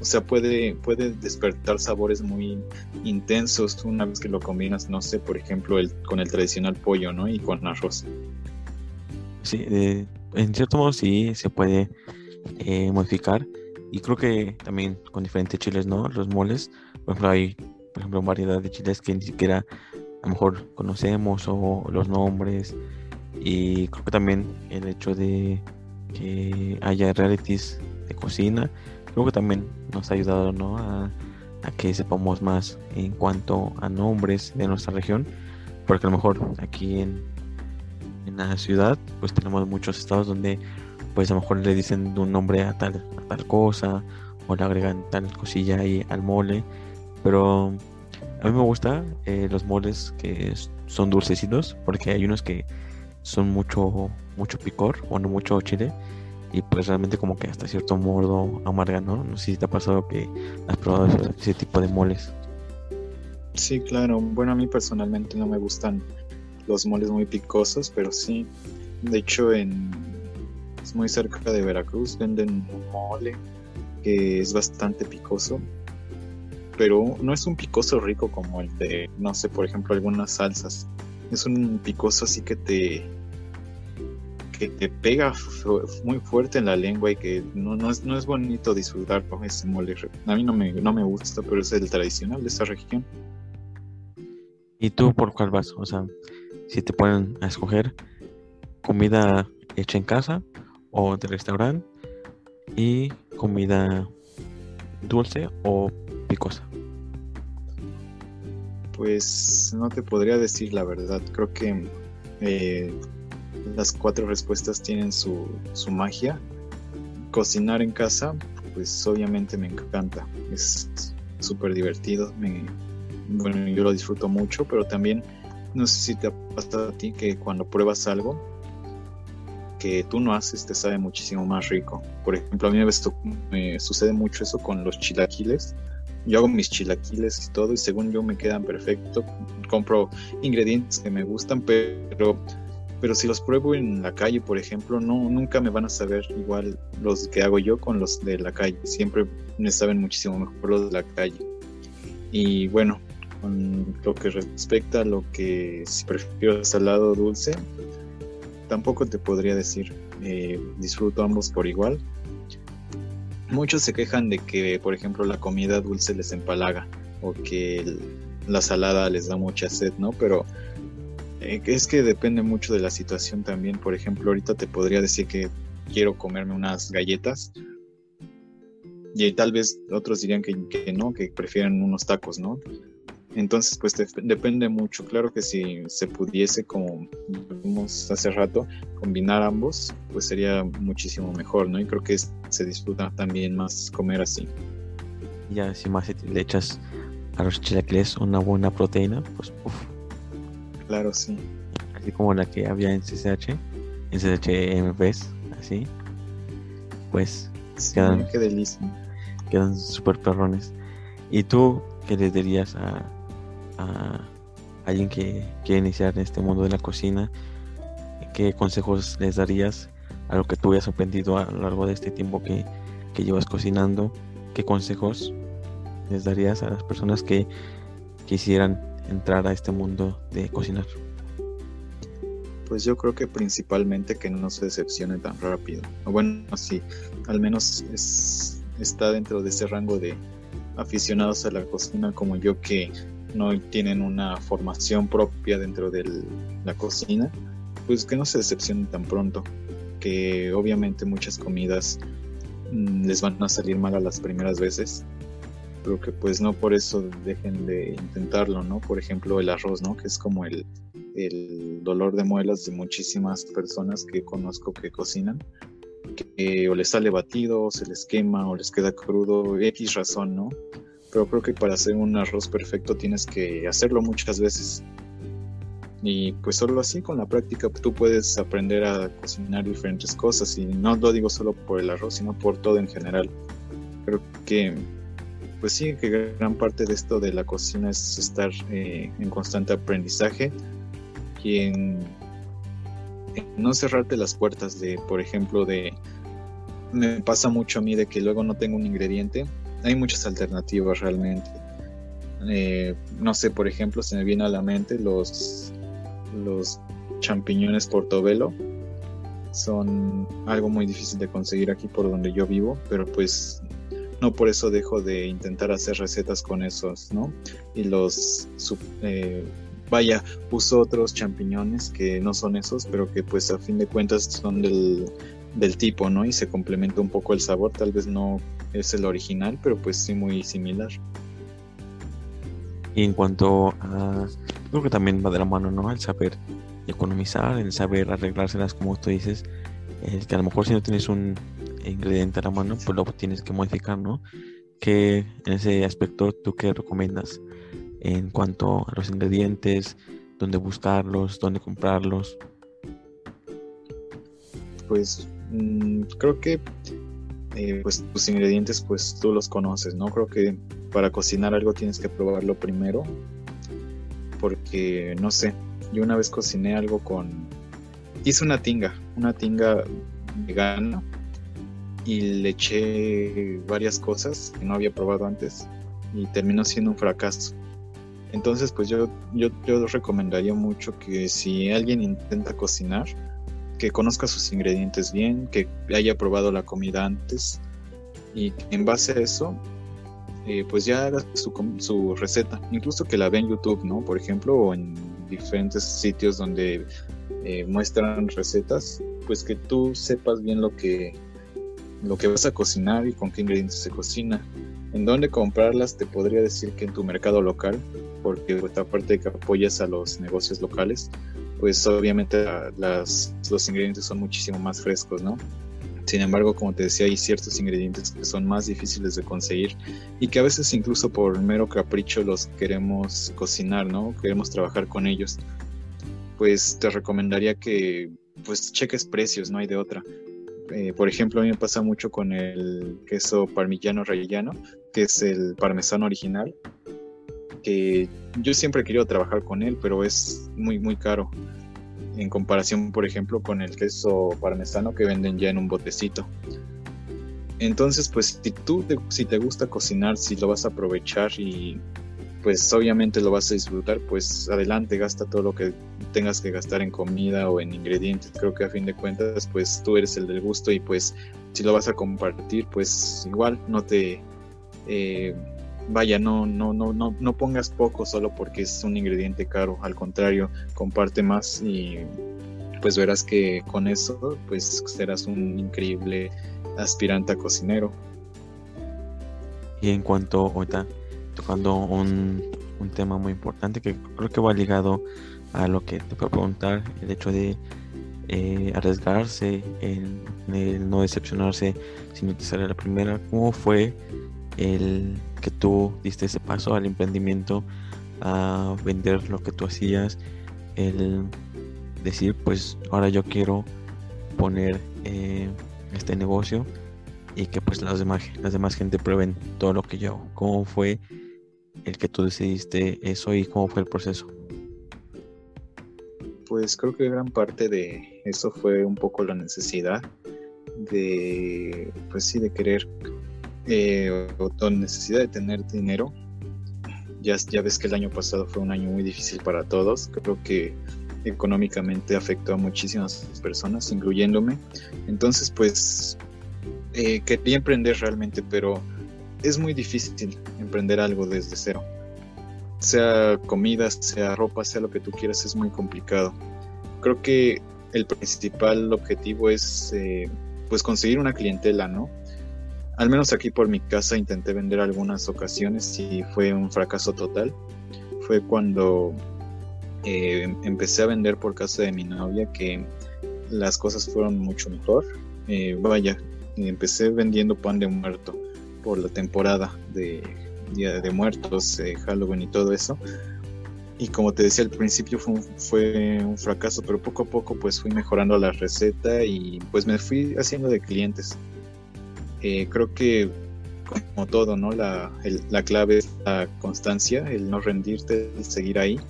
o sea, puede, puede despertar sabores muy intensos una vez que lo combinas, no sé, por ejemplo, el, con el tradicional pollo, ¿no? Y con arroz. Sí, en cierto modo sí se puede eh, modificar, Y creo que también con diferentes chiles, ¿no? Los moles, por ejemplo, hay, por ejemplo, variedad de chiles que ni siquiera a lo mejor conocemos o los nombres. Y creo que también el hecho de que haya realities de cocina, creo que también nos ha ayudado, ¿no? A, que sepamos más en cuanto a nombres de nuestra región, porque a lo mejor aquí en, en la ciudad pues tenemos muchos estados donde pues a lo mejor le dicen un nombre a tal, a tal cosa o le agregan tal cosilla ahí al mole, pero a mí me gusta eh, los moles que son dulcecitos porque hay unos que son mucho mucho picor o no mucho chile y pues realmente como que hasta cierto modo amarga, ¿no? No sé si te ha pasado que has probado ese, tipo de moles. Sí, claro. Bueno, a mí personalmente no me gustan los moles muy picosos, pero sí. De hecho, en es muy cerca de Veracruz venden un mole que es bastante picoso, pero no es un picoso rico como el de, no sé, por ejemplo, algunas salsas. Es un picoso así que te que te pega muy fuerte en la lengua y que no, no, es, no es bonito disfrutar con ese mole. A mí no me, no me gusta, pero es el tradicional de esta región. ¿Y tú por cuál vas? O sea, si te ponen a escoger comida hecha en casa o de restaurante y comida dulce o picosa. Pues no te podría decir la verdad. Creo que eh, las cuatro respuestas tienen su, su magia. Cocinar en casa, pues obviamente me encanta. Es súper divertido. Me, bueno, yo lo disfruto mucho, pero también no sé si te ha pasado a ti que cuando pruebas algo que tú no haces te sabe muchísimo más rico. Por ejemplo, a mí me, sucede mucho eso con los chilaquiles. Yo hago mis chilaquiles y todo y según yo me quedan perfecto. Compro ingredientes que me gustan, pero pero si los pruebo en la calle, por ejemplo, no nunca me van a saber igual los que hago yo con los de la calle. Siempre me saben muchísimo mejor los de la calle. Y bueno, con lo que respecta a lo que si prefiero salado o dulce, tampoco te podría decir. Eh, disfruto ambos por igual. Muchos se quejan de que, por ejemplo, la comida dulce les empalaga o que la salada les da mucha sed, ¿no? Pero eh, es que depende mucho de la situación también. Por ejemplo, ahorita te podría decir que quiero comerme unas galletas. Y tal vez otros dirían que, no, que prefieren unos tacos, ¿no? Entonces, pues depende mucho. Claro que si se pudiese, como vimos hace rato, combinar ambos, pues sería muchísimo mejor, ¿no? Y creo que se disfruta también más comer así. Ya, si más le echas a los chilaquiles una buena proteína, pues uff, Claro, sí. Así como la que había en CCH, en CCH MPS, así. Pues quedan. Qué delicia. Quedan súper perrones. ¿Y tú qué le dirías a, a alguien que quiere iniciar en este mundo de la cocina? ¿Qué consejos les darías a lo que tú hayas aprendido a lo largo de este tiempo que, que llevas cocinando? ¿Qué consejos les darías a las personas que quisieran entrar a este mundo de cocinar? Pues yo creo que principalmente que no se decepcione tan rápido. Bueno, sí, al menos es, está dentro de ese rango de aficionados a la cocina como yo que no tienen una formación propia dentro de la cocina, pues que no se decepcionen tan pronto, que obviamente muchas comidas mm, les van a salir mal a las primeras veces, pero que pues no por eso dejen de intentarlo, ¿no? Por ejemplo, el arroz, ¿no? Que es como el, el dolor de muelas de muchísimas personas que conozco que cocinan, que o les sale batido, o se les quema, o les queda crudo, X razón, ¿no? Pero creo que para hacer un arroz perfecto tienes que hacerlo muchas veces. Y pues solo así, con la práctica, tú puedes aprender a cocinar diferentes cosas. Y no lo digo solo por el arroz, sino por todo en general. Creo que pues sí, que gran parte de esto de la cocina es estar eh, en constante aprendizaje y en, no cerrarte las puertas de, por ejemplo, de... Me pasa mucho a mí de que luego no tengo un ingrediente. Hay muchas alternativas realmente. Eh, no sé, por ejemplo, se me viene a la mente los, los champiñones portobelo son algo muy difícil de conseguir aquí por donde yo vivo, pero pues no por eso dejo de intentar hacer recetas con esos, ¿no? Y los, eh, vaya, uso otros champiñones que no son esos, pero que pues a fin de cuentas son del, del tipo, ¿no? Y se complementa un poco el sabor, tal vez no es el original, pero pues sí muy similar. Y en cuanto a, creo que también va de la mano, ¿no? El saber economizar, el saber arreglárselas como tú dices, es que a lo mejor si no tienes un ingrediente a la mano, pues lo tienes que modificar, ¿no? Que en ese aspecto tú qué recomiendas en cuanto a los ingredientes, dónde buscarlos, dónde comprarlos. Pues mm, creo que eh, pues tus ingredientes pues tú los conoces, ¿no? Creo que para cocinar algo tienes que probarlo primero porque no sé, yo una vez cociné algo con hice una tinga, una tinga vegana y le eché varias cosas que no había probado antes y terminó siendo un fracaso. Entonces, pues yo, yo, yo recomendaría mucho que si alguien intenta cocinar, que conozca sus ingredientes bien, que haya probado la comida antes y en base a eso, eh, pues ya haga su, su, receta, incluso que la vea en YouTube, ¿no? Por ejemplo, o en diferentes sitios donde eh, muestran recetas, pues que tú sepas bien lo que, lo que vas a cocinar y con qué ingredientes se cocina. En dónde comprarlas te podría decir que en tu mercado local, porque pues, aparte de que apoyas a los negocios locales, pues obviamente los ingredientes son muchísimo más frescos, ¿no? Sin embargo, como te decía, hay ciertos ingredientes que son más difíciles de conseguir y que a veces incluso por mero capricho los queremos cocinar, ¿no? Queremos trabajar con ellos. Pues te recomendaría que pues cheques precios, no hay de otra. Eh, por ejemplo, a mí me pasa mucho con el queso parmigiano rellano, que es el parmesano original, que yo siempre he querido trabajar con él, pero es muy, muy caro en comparación, por ejemplo, con el queso parmesano que venden ya en un botecito. Entonces, pues si tú te, si te gusta cocinar, si lo vas a aprovechar y pues obviamente lo vas a disfrutar, pues adelante, gasta todo lo que tengas que gastar en comida o en ingredientes. Creo que a fin de cuentas, pues tú eres el del gusto y pues si lo vas a compartir, pues igual no te... Eh, vaya, no, no, no, no, no pongas poco solo porque es un ingrediente caro, al contrario, comparte más y pues verás que con eso pues serás un increíble aspirante a cocinero. Y en cuanto ahorita tocando un, un tema muy importante que creo que va ligado a lo que te puedo preguntar, el hecho de eh, arriesgarse, el, el, no decepcionarse si no te sale la primera, ¿cómo fue el que tú diste ese paso al emprendimiento, a vender lo que tú hacías, el decir, pues ahora yo quiero poner eh, este negocio y que pues las demás, las demás gente prueben todo lo que yo hago. ¿Cómo fue el que tú decidiste eso y cómo fue el proceso? Pues creo que gran parte de eso fue un poco la necesidad de, pues sí, de querer eh, necesidad de tener dinero. Ya, ya ves que el año pasado fue un año muy difícil para todos. Creo que económicamente afectó a muchísimas personas, incluyéndome. Entonces, pues eh, quería emprender realmente, pero es muy difícil emprender algo desde cero. Sea comida, sea ropa, sea lo que tú quieras, es muy complicado. Creo que el principal objetivo es eh, pues conseguir una clientela, ¿no? Al menos aquí por mi casa intenté vender algunas ocasiones y fue un fracaso total. Fue cuando eh, empecé a vender por casa de mi novia que las cosas fueron mucho mejor. Eh, vaya, empecé vendiendo pan de muerto por la temporada de Día de Muertos, Halloween y todo eso. Y como te decía al principio fue un, fue un fracaso, pero poco a poco pues fui mejorando la receta y pues me fui haciendo de clientes. Eh, creo que como todo, ¿no? La, la, clave es la constancia, el no rendirte, el seguir ahí.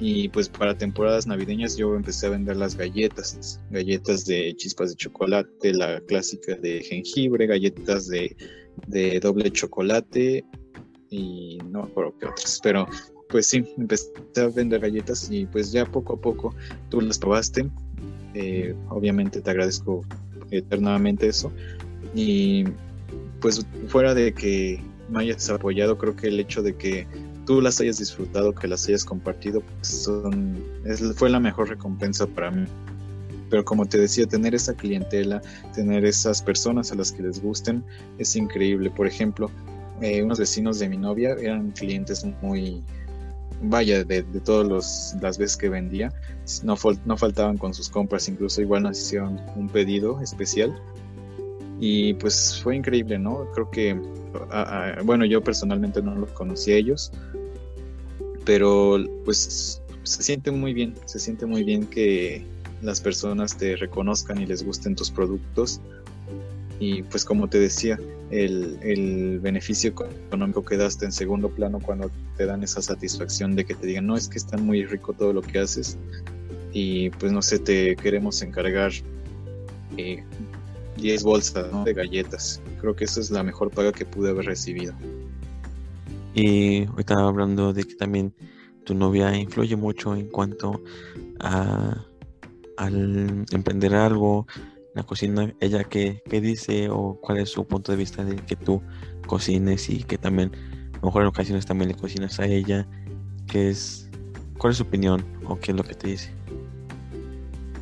Y pues para temporadas navideñas yo empecé a vender las galletas, galletas de chispas de chocolate, la clásica de jengibre, galletas de, de doble chocolate y no me acuerdo qué otras, pero pues sí, empecé a vender galletas y pues ya poco a poco tú las probaste Eh, obviamente te agradezco eternamente eso. Y pues fuera de que me hayas apoyado, creo que el hecho de que tú las hayas disfrutado, que las hayas compartido, pues fue la mejor recompensa para mí. Pero como te decía, tener esa clientela, tener esas personas a las que les gusten, es increíble. Por ejemplo, eh, unos vecinos de mi novia eran clientes muy, vaya, de, de todas las veces que vendía, no, no faltaban con sus compras, incluso igual nos hicieron un pedido especial y pues fue increíble, ¿no? Creo que, bueno, yo personalmente no los conocí a ellos, pero pues se siente muy bien, se siente muy bien que las personas te reconozcan y les gusten tus productos. Y pues como te decía, el, el, beneficio económico que daste en segundo plano cuando te dan esa satisfacción de que te digan, no, es que está muy rico todo lo que haces y pues no sé, te queremos encargar eh, 10 bolsas de galletas. Creo que esa es la mejor paga que pude haber recibido. Y ahorita hablando de que también tu novia influye mucho en cuanto a al emprender algo, la cocina, ella qué, qué dice o cuál es su punto de vista de que tú cocines y que también a lo mejor en ocasiones también le cocinas a ella, qué es, cuál es su opinión o qué es lo que te dice.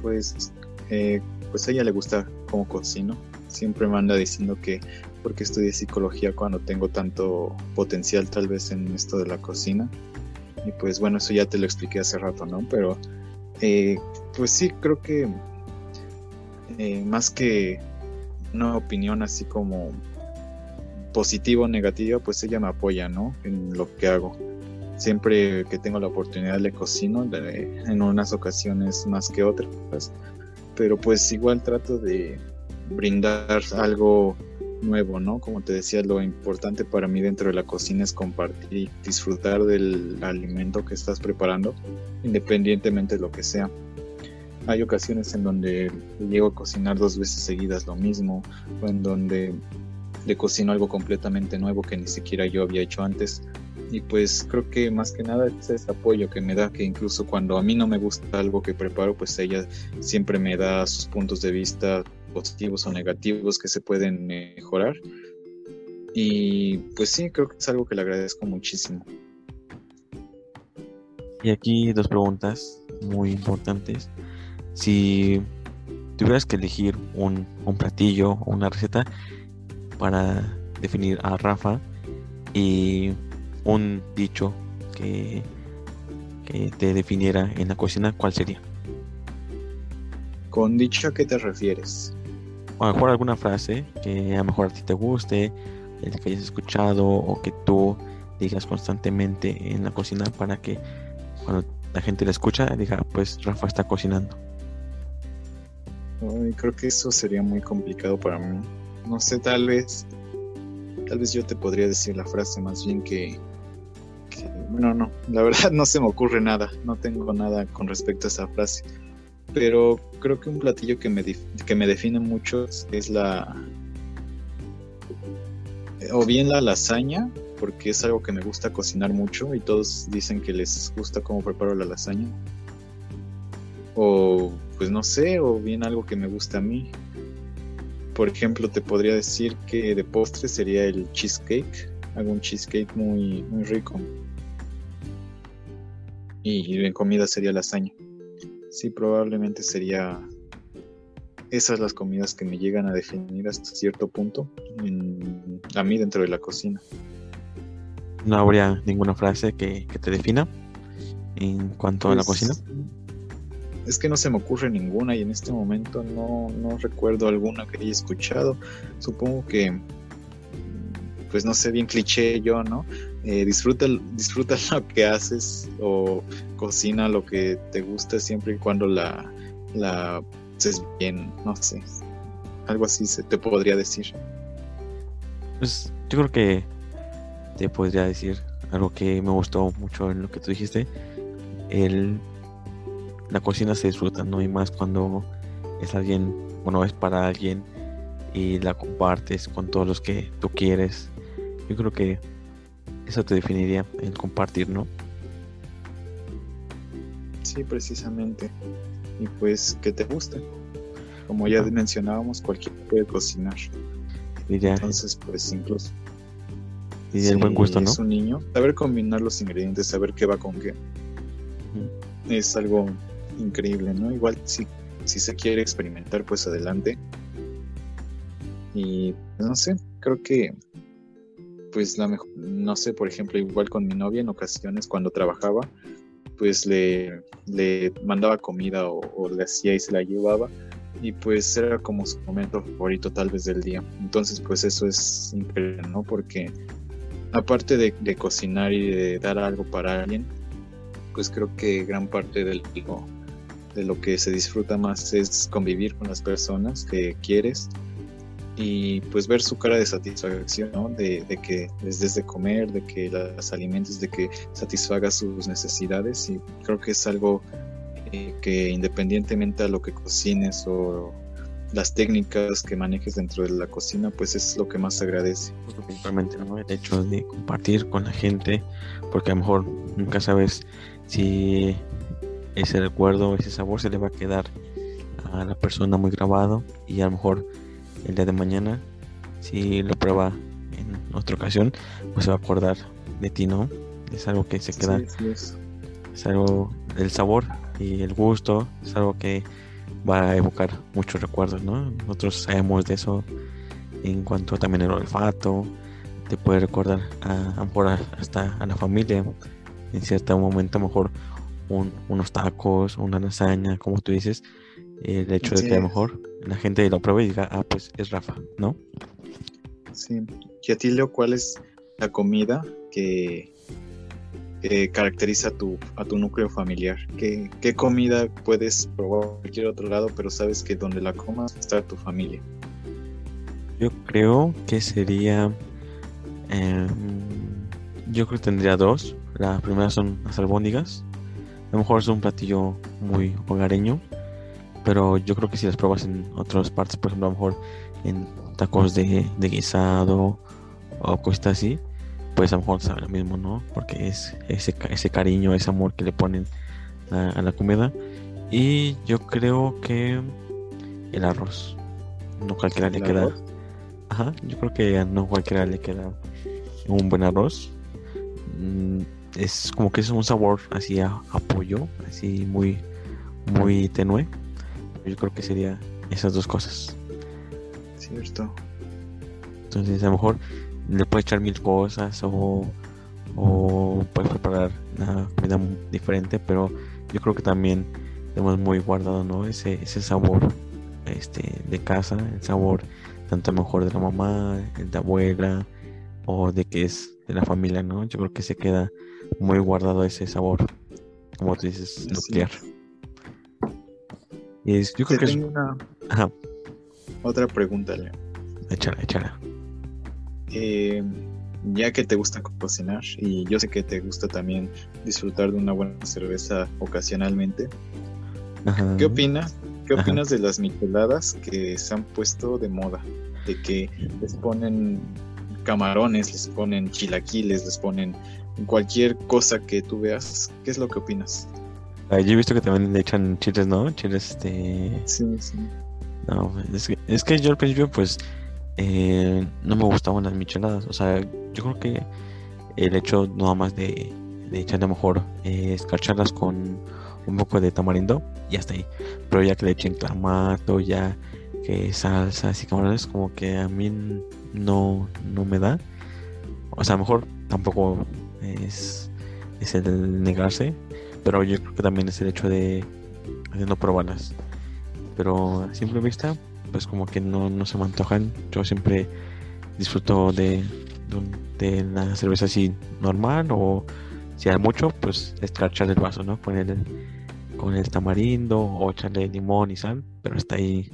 Pues eh, pues a ella le gusta cómo cocino. Siempre me anda diciendo que porque estudié psicología cuando tengo tanto potencial tal vez en esto de la cocina. Y pues bueno, eso ya te lo expliqué hace rato, ¿no? Pero eh, pues sí, creo que eh, más que una opinión así como positiva o negativa, pues ella me apoya, ¿no? En lo que hago. Siempre que tengo la oportunidad le cocino, en unas ocasiones más que otras pero pues igual trato de brindar algo nuevo, ¿no? Como te decía, lo importante para mí dentro de la cocina es compartir y disfrutar del alimento que estás preparando, independientemente de lo que sea. Hay ocasiones en donde llego a cocinar dos veces seguidas lo mismo, o en donde le cocino algo completamente nuevo que ni siquiera yo había hecho antes, y pues creo que más que nada es ese apoyo que me da, que incluso cuando a mí no me gusta algo que preparo, pues ella siempre me da sus puntos de vista positivos o negativos que se pueden mejorar. Y pues sí, creo que es algo que le agradezco muchísimo. Y aquí dos preguntas muy importantes. Si tuvieras que elegir un, un platillo o una receta para definir a Rafa y un dicho que, que te definiera en la cocina, ¿cuál sería? ¿Con dicho a qué te refieres? a lo mejor alguna frase que a lo mejor a ti te guste, el que hayas escuchado o que tú digas constantemente en la cocina para que cuando la gente la escucha diga, pues Rafa está cocinando. creo que eso sería muy complicado para mí. No sé, tal vez, tal vez yo te podría decir la frase más bien que no, no, la verdad no se me ocurre nada, no tengo nada con respecto a esa frase. Pero creo que un platillo que me, que me define mucho es la... O bien la lasaña, porque es algo que me gusta cocinar mucho y todos dicen que les gusta cómo preparo la lasaña. O pues no sé, o bien algo que me gusta a mí. Por ejemplo, te podría decir que de postre sería el cheesecake. Hago un cheesecake muy, muy rico y en comida sería lasaña. Sí, probablemente sería esas las comidas que me llegan a definir hasta cierto punto a mí dentro de la cocina. No habría ninguna frase que, te defina en cuanto a la pues, cocina. Es que no se me ocurre ninguna y en este momento no, no recuerdo alguna que haya escuchado. Supongo que, pues no sé, bien cliché yo, ¿no? Eh, disfruta, disfruta lo que haces o cocina lo que te gusta siempre y cuando la, la haces bien, no sé. Algo así se te podría decir. Pues yo creo que te podría decir algo que me gustó mucho en lo que tú dijiste. El, la cocina se disfruta, ¿no? Y más cuando es alguien, bueno, es para alguien y la compartes con todos los que tú quieres. Yo creo que eso te definiría el compartir, ¿no? Sí, precisamente. y pues que te guste. Como ya mencionábamos, cualquiera puede cocinar. Entonces, pues incluso. Y el buen gusto, ¿no? Es un niño. Saber combinar los ingredientes, saber qué va con qué. Es algo increíble, ¿no? Igual si, si se quiere experimentar, pues adelante. Y no sé, creo que pues la mejor, no sé, por ejemplo, igual con mi novia en ocasiones cuando trabajaba, pues le, le mandaba comida o, le hacía y se la llevaba y pues era como su momento favorito tal vez del día. Entonces pues eso es increíble, ¿no? Porque aparte de, de cocinar y de dar algo para alguien, pues creo que gran parte del, de lo que se disfruta más es convivir con las personas que quieres y pues ver su cara de satisfacción. De, que les des de comer, de que las alimentes, de que satisfaga sus necesidades y creo que es algo eh, que independientemente a lo que cocines o las técnicas que manejes dentro de la cocina, pues es lo que más agradece. Principalmente el hecho de compartir con la gente, porque a lo mejor nunca sabes si ese recuerdo, ese sabor se le va a quedar a la persona muy grabado y a lo mejor el día de mañana, si lo prueba en otra ocasión, pues se va a acordar de ti, ¿no? Es algo que se queda. es. algo, el sabor y el gusto, es algo que va a evocar muchos recuerdos, ¿no? Nosotros sabemos de eso en cuanto también el olfato, te puede recordar a, a hasta a la familia, en cierto momento a lo mejor unos tacos, una lasaña, como tú dices, el hecho de que a lo mejor la gente lo pruebe y diga, ah, pues es Rafa, ¿no? Sí. Y a ti, Leo, ¿cuál es la comida que, caracteriza a tu, a tu núcleo familiar? ¿Qué, ¿Qué, comida puedes probar en cualquier otro lado, pero sabes que donde la comas está tu familia? Yo creo que sería... Em, yo creo que tendría dos. La primera son las albóndigas. A lo mejor es un platillo muy hogareño pero yo creo que si las pruebas en otras partes, por ejemplo, a lo mejor en tacos de, guisado o cosas así, pues a lo mejor sabe lo mismo, ¿no? Porque es ese, ese cariño, ese amor que le ponen a, la comida. Y yo creo que el arroz. No cualquiera le queda. Ajá, yo creo que no cualquiera le queda un buen arroz. Mm, es como que es un sabor así a, a pollo, así muy, muy tenue yo creo que sería esas dos cosas. Cierto. Entonces a lo mejor le puedes echar mil cosas o, o puedes preparar una comida diferente, pero yo creo que también tenemos muy guardado ¿no? ese, ese sabor este, de casa, el sabor tanto mejor de la mamá, el de abuela o de que es de la familia, ¿no? Yo creo que se queda muy guardado ese sabor, como tú dices, nuclear yo creo que tengo una otra pregunta, Leo. Échala, échala. Eh, ya que te gusta cocinar y yo sé que te gusta también disfrutar de una buena cerveza ocasionalmente, ¿qué opinas? ¿Qué opinas de las micheladas que se han puesto de moda? De que les ponen camarones, les ponen chilaquiles, les ponen cualquier cosa que tú veas. ¿Qué es lo que opinas? Yo he visto que también le echan chiles, ¿no? Chiles, este... Sí, sí. No, es que, es que yo al principio, pues, eh, no me gustaban las micheladas. O sea, yo creo que el hecho nada más de, de echar a lo mejor eh, escarcharlas con un poco de tamarindo y hasta ahí. Pero ya que le echen clamato, ya que salsas y camarones, como que a mí no, no me da. O sea, a lo mejor tampoco es, es el negarse, pero yo creo que también es el hecho de, de no probarlas. Pero a simple vista, pues como que no, no se me antojan. Yo siempre disfruto de, de, la cerveza así normal o si hay mucho, pues escarchar el vaso, ¿no? Con el, con el tamarindo o echarle limón y sal, pero está ahí.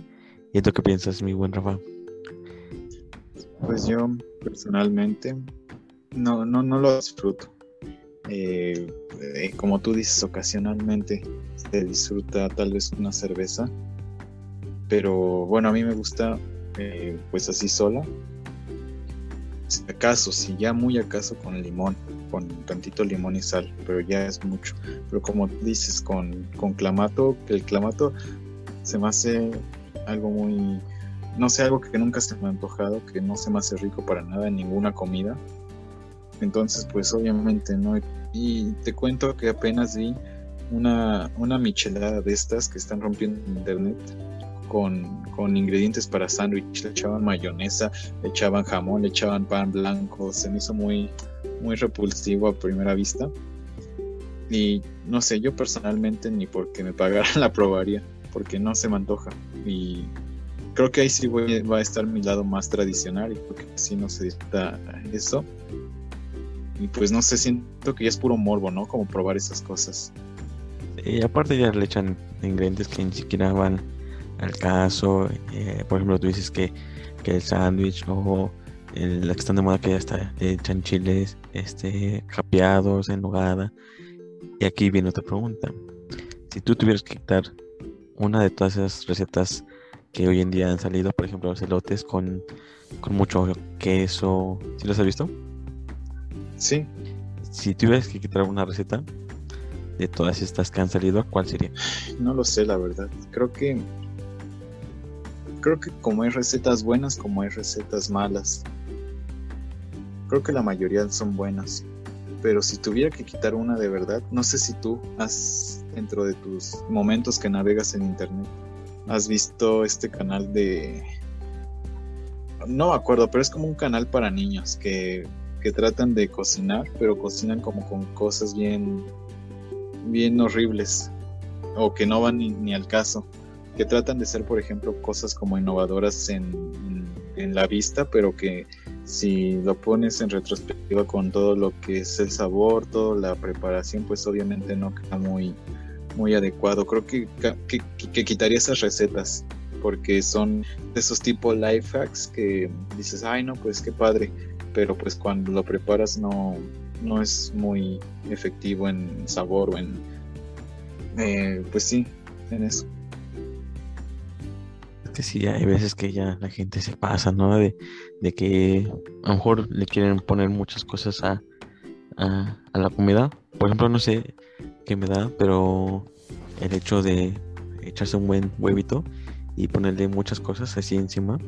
¿Y esto qué piensas, mi buen Rafa? Pues yo personalmente no, no, no lo disfruto. Eh, eh, como tú dices, ocasionalmente se disfruta tal vez una cerveza, pero bueno, a mí me gusta eh, pues así sola. Acaso, si ya muy acaso con limón, con tantito limón y sal, pero ya es mucho. Pero como dices, con, con clamato, el clamato se me hace algo muy, no sé, algo que nunca se me ha antojado, que no se me hace rico para nada en ninguna comida. Entonces, pues obviamente, ¿no? Y te cuento que apenas vi una, una michelada de estas que están rompiendo en internet con, con ingredientes para sándwich. Le echaban mayonesa, le echaban jamón, le echaban pan blanco. Se me hizo muy, muy repulsivo a primera vista. Y no sé, yo personalmente ni porque me pagaran la probaría, porque no se me antoja. Y creo que ahí sí voy, va a estar mi lado más tradicional y porque así no se disfruta eso. Y pues no sé, siento que ya es puro morbo, ¿no? Como probar esas cosas. Y aparte ya le echan ingredientes que ni siquiera van al caso. Eh, por ejemplo, tú dices que, que el sándwich o el, la que están de moda que ya está, le echan chiles este, capeados en nogada. Y aquí viene otra pregunta. Si tú tuvieras que quitar una de todas esas recetas que hoy en día han salido, por ejemplo, los elotes con, con mucho queso, ¿sí los has visto? Sí. Si tuvieras que quitar una receta de todas estas que han salido, ¿cuál sería? No lo sé, la verdad. Creo que creo que como hay recetas buenas, como hay recetas malas. Creo que la mayoría son buenas. Pero si tuviera que quitar una de verdad, no sé si tú has, dentro de tus momentos que navegas en internet, has visto este canal de... No me acuerdo, pero es como un canal para niños que, que tratan de cocinar, pero cocinan como con cosas bien, bien horribles o que no van ni, al caso que tratan de ser, por ejemplo, cosas como innovadoras en, en, la vista, pero que si lo pones en retrospectiva con todo lo que es el sabor, toda la preparación, pues obviamente no queda muy, muy adecuado. Creo que, que, que quitaría esas recetas porque son de esos tipos life hacks que dices, ay no, pues qué padre, pero pues cuando lo preparas no, no es muy efectivo en sabor o en, eh, pues sí, en eso que sí, hay veces que ya la gente se pasa, ¿no? De, que a lo mejor le quieren poner muchas cosas a, a, la comida. Por ejemplo, no sé qué me da, pero el hecho de echarse un buen huevito y ponerle muchas cosas así encima,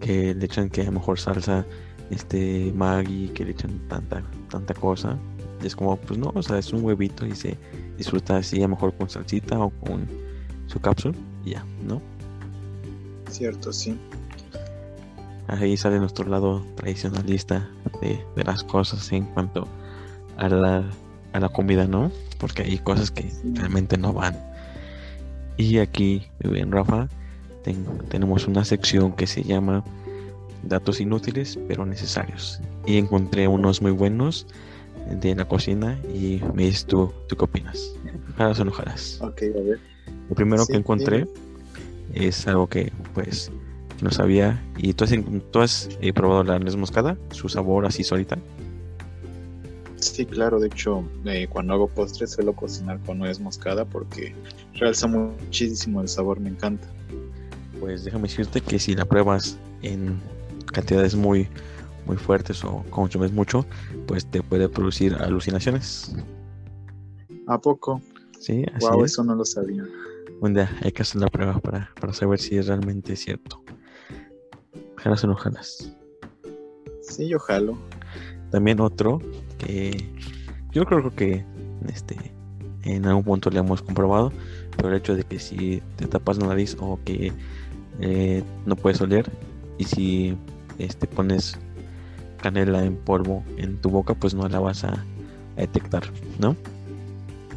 que le echan que a lo mejor salsa, este Maggi, que le echan tanta, tanta cosa. es como, pues no, o sea, es un huevito y se disfruta así, a lo mejor con salsita o con su cápsula y ya, ¿no? Cierto, sí. Ahí sale nuestro lado tradicionalista de, las cosas en cuanto a la, a la comida, ¿no? Porque hay cosas que realmente no van. Y aquí, bien Rafa, tenemos una sección que se llama Datos inútiles pero necesarios. Y encontré unos muy buenos de la cocina y me dices tú, tú qué opinas. Jaras o no Ok, a ver. Lo primero que encontré es algo que pues no sabía. ¿Y tú has, tú has eh, probado la nuez moscada? ¿Su sabor así solita? Sí, claro. De hecho, eh, cuando hago postres suelo cocinar con nuez moscada porque realza muchísimo el sabor, me encanta. Pues déjame decirte que si la pruebas en cantidades muy, muy fuertes o consumes mucho, pues te puede producir alucinaciones. ¿A poco? Sí, así wow, eso no lo sabía. Un día hay que hacer la prueba para, para saber si es realmente cierto. ¿Jalas o no jalas? Sí, yo jalo. También otro que yo creo que este en algún punto le hemos comprobado, pero el hecho de que si te tapas la nariz o que eh, no puedes oler y si este pones canela en polvo en tu boca, pues no la vas a, a detectar, ¿no?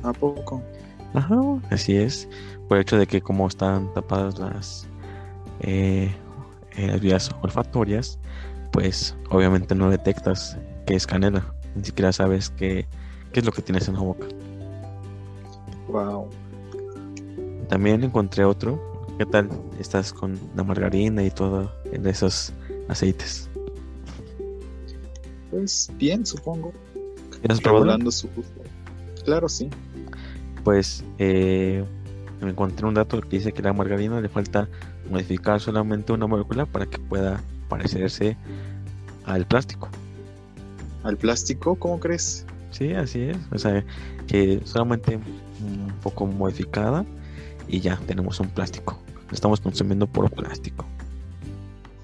¿A poco? Ajá, así es por el hecho de que como están tapadas las, eh, eh, las vías olfatorias, pues obviamente no detectas que es canela, ni siquiera sabes qué, qué es lo que tienes en la boca. Wow. También encontré otro. ¿Qué tal estás con la margarina y todo en esos aceites? Pues bien, supongo. ¿Has probado? su Claro, sí. Pues eh, me encontré un dato que dice que la margarina le falta modificar solamente una molécula para que pueda parecerse al plástico. ¿Al plástico? ¿Cómo crees? Sí, así es. O sea, que solamente un poco modificada y ya tenemos un plástico. Estamos consumiendo por plástico.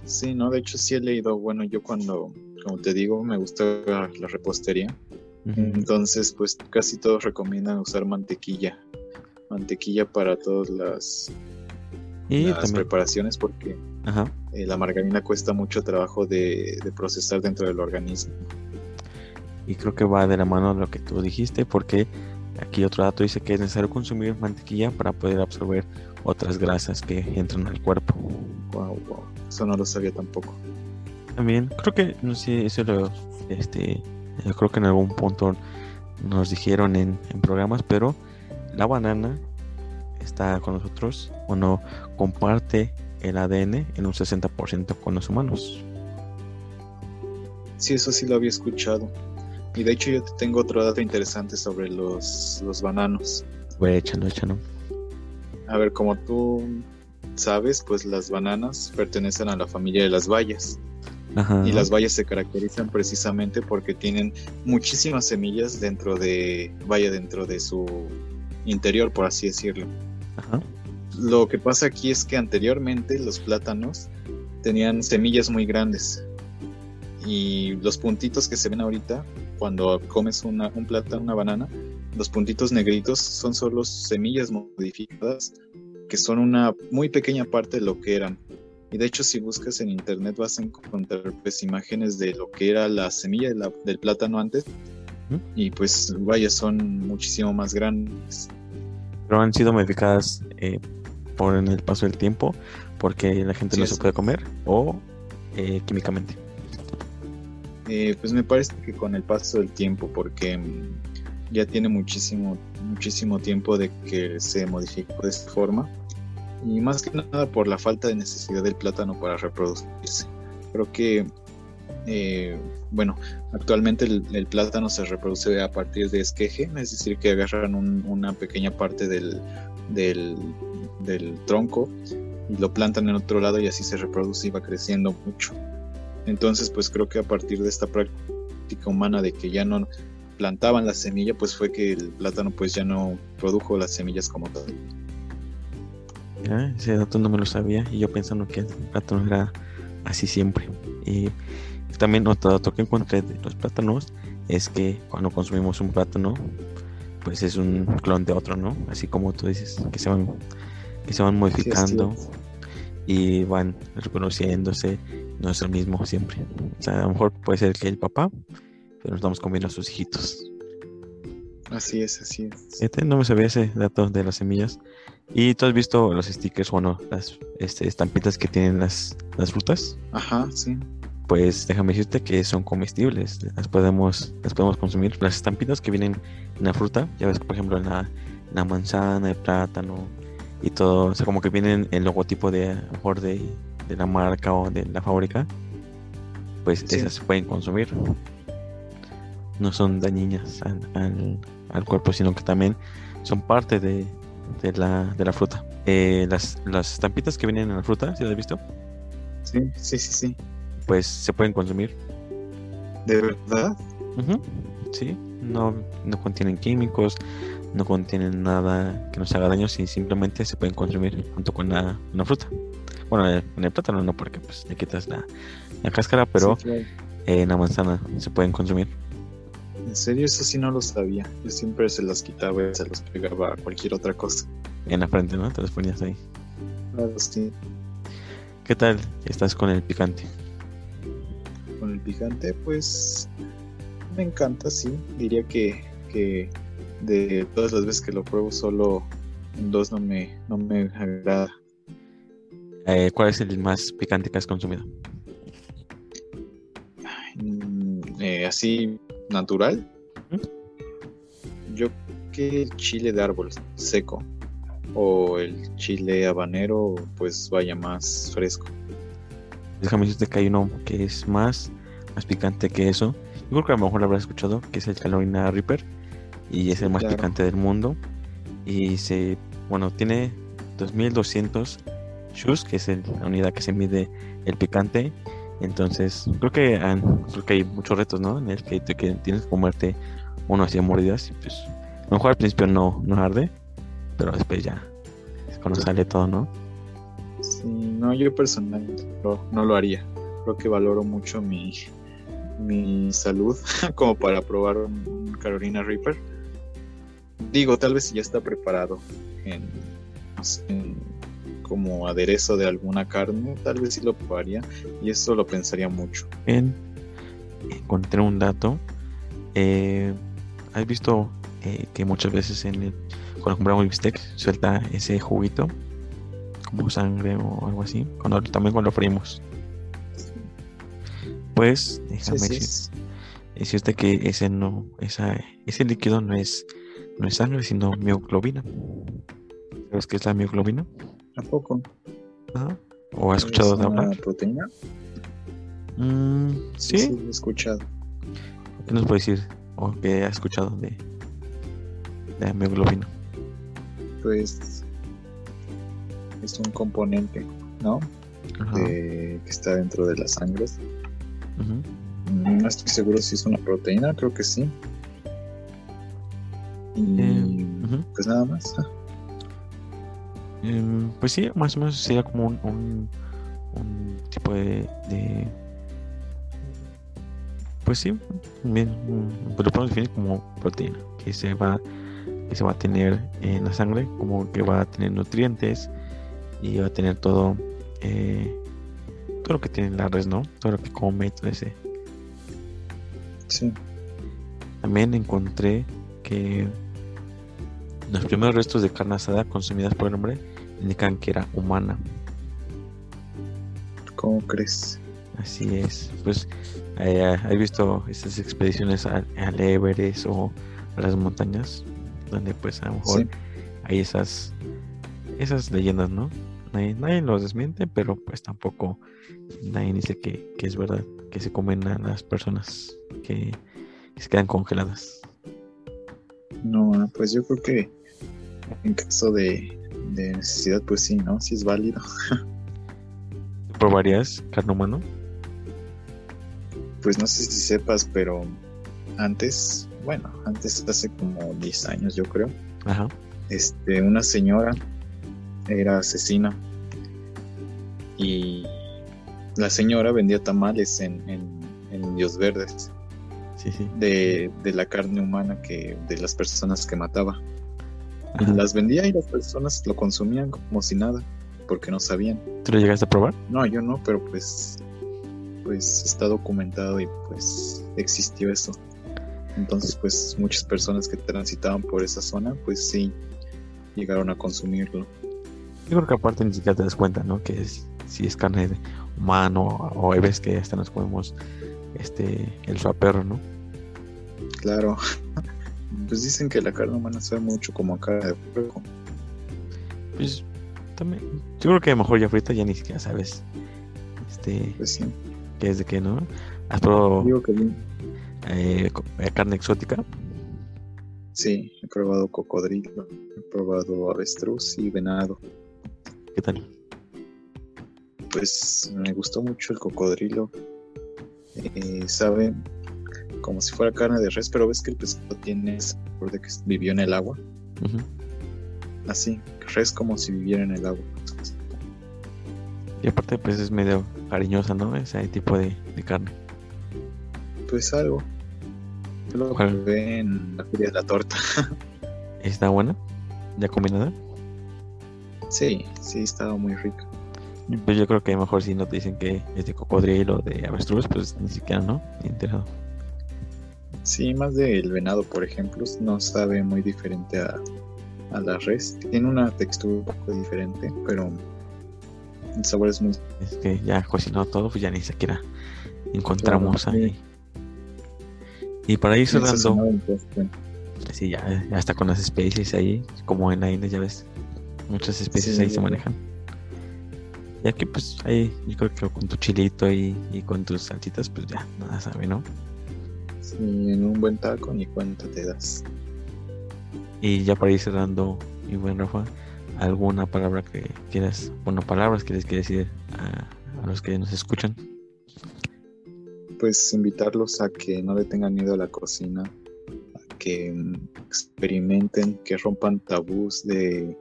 Sí, no, de hecho sí he leído, bueno, yo cuando, como te digo, me gusta la repostería. Entonces, pues casi todos recomiendan usar mantequilla. Mantequilla para todas las, y las preparaciones porque eh, la margarina cuesta mucho trabajo de, de procesar dentro del organismo. Y creo que va de la mano lo que tú dijiste porque aquí otro dato dice que es necesario consumir mantequilla para poder absorber otras grasas que entran al cuerpo. Wow, wow. Eso no lo sabía tampoco. También creo que, no sé, eso lo, este, yo creo que en algún punto nos dijeron en, programas, pero la banana está con nosotros, o no comparte el ADN en un 60% con los humanos. Sí, eso sí lo había escuchado. Y de hecho yo tengo otro dato interesante sobre los, los bananos. Voy échalo, échalo. A ver, como tú sabes, pues las bananas pertenecen a la familia de las bayas. Y las bayas se caracterizan precisamente porque tienen muchísimas semillas dentro de, vaya, dentro de su interior, por así decirlo. Lo que pasa aquí es que anteriormente los plátanos tenían semillas muy grandes y los puntitos que se ven ahorita cuando comes una, un plátano, una banana, los puntitos negritos son solo semillas modificadas que son una muy pequeña parte de lo que eran. Y de hecho si buscas en internet vas a encontrar pues imágenes de lo que era la semilla del plátano antes y pues vaya son muchísimo más grandes. Pero han sido modificadas eh, por el paso del tiempo porque la gente no se puede comer o eh, químicamente. Eh, pues me parece que con el paso del tiempo porque mm, ya tiene muchísimo, muchísimo tiempo de que se modificó de esta forma y más que nada por la falta de necesidad del plátano para reproducirse. Creo que, eh, bueno, actualmente el, plátano se reproduce a partir de esqueje, es decir, que agarran una pequeña parte del, del, del tronco y lo plantan en otro lado y así se reproduce y va creciendo mucho. Entonces, pues creo que a partir de esta práctica humana de que ya no plantaban la semilla, pues fue que el plátano pues ya no produjo las semillas como tal. ese dato no me lo sabía y yo pensando que el plátano era así siempre. Y también otro dato que encontré de los plátanos es que cuando consumimos un plátano, pues es un clon de otro, ¿no? Así como tú dices, que se van, que se van modificando y van reconociéndose, no es el mismo siempre. O sea, a lo mejor puede ser que el papá, pero nos estamos comiendo a sus hijitos. Así es, así es. Este no me sabía ese dato de las semillas. ¿Y tú has visto los stickers, bueno, las este, estampitas que tienen las, las frutas? Ajá, sí. Pues déjame decirte que son comestibles, las podemos, las podemos consumir. Las estampitas que vienen en la fruta, ya ves, por ejemplo, en la, la manzana, el plátano y todo, o sea, como que vienen el logotipo de, mejor de, de la marca o de la fábrica, pues esas se pueden consumir no son dañinas al, cuerpo, sino que también son parte de, la, de la fruta. Eh, las, las estampitas que vienen en la fruta, ¿sí las has visto? Sí, sí, sí, sí. Pues se pueden consumir. ¿De verdad? Sí, no, no contienen químicos, no contienen nada que nos haga daño, y simplemente se pueden consumir junto con la, una fruta. Bueno, en el plátano no, porque pues le quitas la, cáscara, pero en la manzana se pueden consumir. En serio, eso sí no lo sabía. Yo siempre se las quitaba y se los pegaba a cualquier otra cosa. En la frente, ¿no? Te las ponías ahí. Claro, sí. ¿Qué tal estás con el picante? Con el picante, pues me encanta, sí. Diría que, que de todas las veces que lo pruebo, solo en dos no me, no me agrada. Eh, ¿Cuál es el más picante que has consumido? Mm, eh, así natural. Yo que el chile de árbol seco o el chile habanero, pues vaya más fresco. Déjame decirte que hay uno que es más, más picante que eso. Yo creo que a lo mejor lo habrás escuchado, que es el Carolina Reaper y es el más picante del mundo. Y se, bueno, tiene 2200 shus, que es la unidad que se mide el picante, Entonces, creo que, creo que hay muchos retos, ¿no? En el que, que tienes que comerte uno así a mordidas y pues a lo mejor al principio no, no arde, pero después ya es cuando sale todo, ¿no? Sí, no, yo personalmente no, lo haría. Creo que valoro mucho mi, mi salud como para probar un, Carolina Reaper. Digo, tal vez ya está preparado en, como aderezo de alguna carne, tal vez sí lo probaría y eso lo pensaría mucho. Bien, encontré un dato. Eh, ¿Has visto eh, que muchas veces en el, cuando compramos bistec suelta ese juguito como sangre o algo así? Cuando, también cuando lo freímos. Pues déjame decirte que ese no, esa, ese líquido no es, no es sangre, sino mioglobina. ¿Sabes qué es la mioglobina? Tampoco. ¿O has escuchado de hablar? proteína? Mm, ¿sí? ¿sí? he escuchado. ¿Qué nos puede decir o que ha escuchado de, de hemoglobina? Pues es un componente, ¿no? que está dentro de las sangres. Mm, no estoy seguro si es una proteína, creo que sí. Y eh, pues nada más. Em, pues sí, más o menos sería como un, un, un tipo de, de pues sí, bien, lo podemos definir como proteína, que se va, que se va a tener en la sangre, como que va a tener nutrientes y va a tener todo, eh, todo lo que tiene la res, ¿no? Todo lo que come todo ese. Sí. También encontré que los primeros restos de carne asada consumidas por el hombre indican que era humana. ¿Cómo crees? Así es. Pues eh, ¿Has visto estas expediciones al, Everest o a las montañas? Donde pues a lo mejor hay esas, esas leyendas, ¿no? Nadie, nadie, los desmiente, pero pues tampoco nadie dice que, es verdad, que se comen a las personas que, se quedan congeladas. No, pues yo creo que en caso de, de necesidad, pues sí, ¿no? Sí es válido. ¿Probarías carne humano? pues no sé si sepas, pero antes, bueno, antes hace como 10 años yo creo, este, una señora era asesina y la señora vendía tamales en, en, Dios Verdes De, la carne humana que de las personas que mataba. Las vendía y las personas lo consumían como si nada, porque no sabían. ¿Tú lo llegaste a probar? No, yo no, pero pues pues está documentado y pues existió eso. Entonces pues muchas personas que transitaban por esa zona pues sí llegaron a consumirlo. Yo creo que aparte ni siquiera te das cuenta, ¿no? Que es, si es carne de humano o hay veces que hasta nos comemos este el suaperro, ¿no? Claro. Pues dicen que la carne humana sabe mucho como a cara de fuego. Pues también. Yo creo que a lo mejor ya ahorita ya ni siquiera sabes. Este. Pues sí es de que no. ¿Has probado eh, eh, carne exótica? Sí, he probado cocodrilo, he probado avestruz y venado. ¿Qué tal? Pues me gustó mucho el cocodrilo. Eh, sabe como si fuera carne de res, pero ves que el pescado tiene sabor de que vivió en el agua. Así, res como si viviera en el agua. Y aparte, pues es medio cariñosa, ¿no? Ese tipo de, carne. Pues algo. Yo lo probé en la feria de la torta. ¿Está buena? ¿Ya combinada? Sí, sí, estaba muy rica. Pues yo creo que mejor si no te dicen que es de cocodrilo o de avestruz, pues ni siquiera, ¿no? Enterado. Sí, más del venado, por ejemplo, no sabe muy diferente a, a la res. Tiene una textura un poco diferente, pero el sabor es muy. Es que ya cocinado todo, pues ya ni siquiera encontramos ahí. Y para ir cerrando. Sí, ya, ya está con las especies ahí, como en la India, ya ves. Muchas especies ahí se manejan. Y aquí, pues, ahí, yo creo que con tu chilito y, y con tus saltitas, pues ya, nada sabe, ¿no? Sí, en un buen taco ni cuenta te das. Y ya para ir cerrando, mi buen Rafa, alguna palabra que quieras, bueno, palabras que les quieras decir a, los que nos escuchan Pues invitarlos a que no le tengan miedo a la cocina, a que experimenten, que rompan tabús de,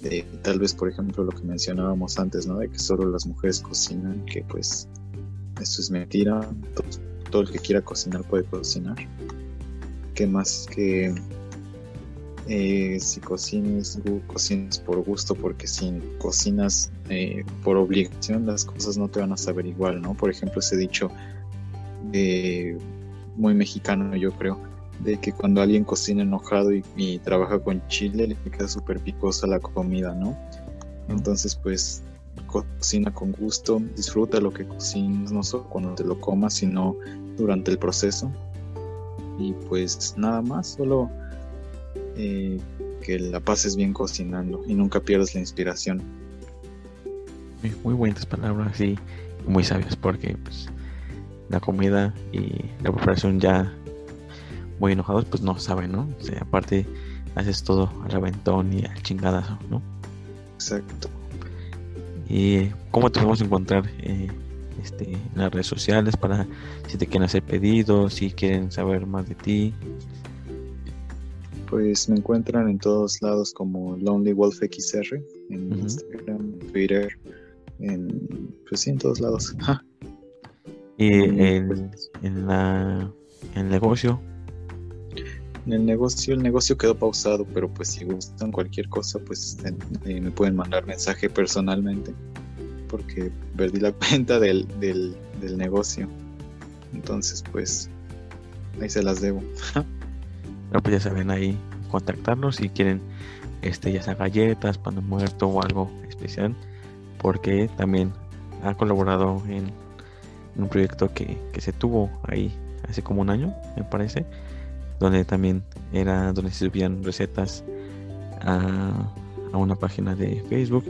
de tal vez, por ejemplo, lo que mencionábamos antes, ¿no? De que solo las mujeres cocinan, que pues eso es mentira. Todo, el que quiera cocinar puede cocinar. Que más que eh, si cocines, cocines por gusto, porque si cocinas eh, por obligación, las cosas no te van a saber igual, ¿no? Por ejemplo, ese dicho muy mexicano, yo creo, de que cuando alguien cocina enojado y, trabaja con chile, le queda súper picosa la comida, ¿no? Entonces, pues, cocina con gusto, disfruta lo que cocinas, no solo cuando te lo comas, sino durante el proceso. Y pues nada más, solo eh, que la pases bien cocinando y nunca pierdas la inspiración. Muy buenas palabras y muy sabias porque pues, la comida y la preparación ya muy enojados pues no saben, ¿no? O sea, aparte haces todo al aventón y al chingadazo, ¿no? Exacto. ¿Y cómo te podemos encontrar eh, este, en las redes sociales para si te quieren hacer pedidos, si quieren saber más de ti? Pues me encuentran en todos lados como Lonely Wolf XR, en Instagram, Twitter, en, pues sí, en todos lados. Y en, en, la, en el negocio, el negocio, el negocio quedó pausado, pero pues si gustan cualquier cosa, pues eh, me pueden mandar mensaje personalmente, porque perdí la cuenta del, del, negocio. Entonces, pues ahí se las debo. Pero pues ya saben ahí contactarnos si quieren este ya sea galletas, pan muerto o algo especial, porque también ha colaborado en, un proyecto que, que se tuvo ahí hace como un año, me parece donde también era donde se subían recetas a, una página de Facebook.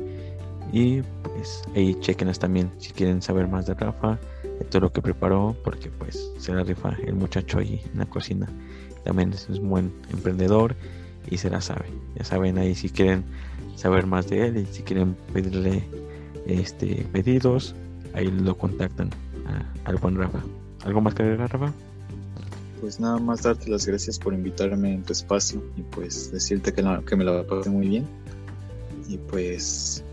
Y pues ahí chequenas también si quieren saber más de Rafa de todo lo que preparó porque pues se la rifa el muchacho ahí en la cocina. También es un buen emprendedor y se la sabe. Ya saben ahí si quieren saber más de él y si quieren pedirle este pedidos ahí lo contactan al buen Rafa. Algo más que agregar Rafa pues nada más darte las gracias por invitarme en tu espacio y pues decirte que, que me la pasé muy bien. Y pues,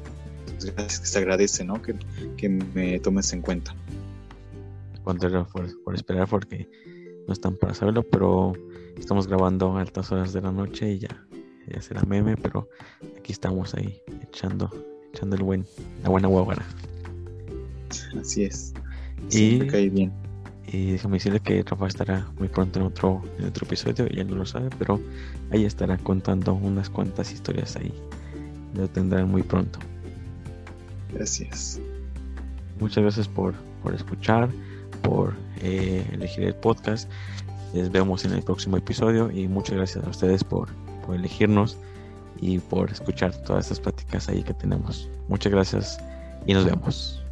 pues, gracias que se agradece, ¿no? Que, que me tomes en cuenta. Contrario por, por esperar porque no están para saberlo, pero estamos grabando a altas horas de la noche y ya, ya será meme, pero aquí estamos ahí echando, echando el buen, la buena guaguara. Así es. y me cae bien. Y déjame decirle que Rafa estará muy pronto en otro, en otro episodio, ya no lo sabe, pero ahí estará contando unas cuantas historias ahí. Lo tendrán muy pronto. Gracias. Muchas gracias por, por escuchar, por eh, elegir el podcast. Les vemos en el próximo episodio y muchas gracias a ustedes por, por elegirnos y por escuchar todas estas pláticas ahí que tenemos. Muchas gracias y nos vemos.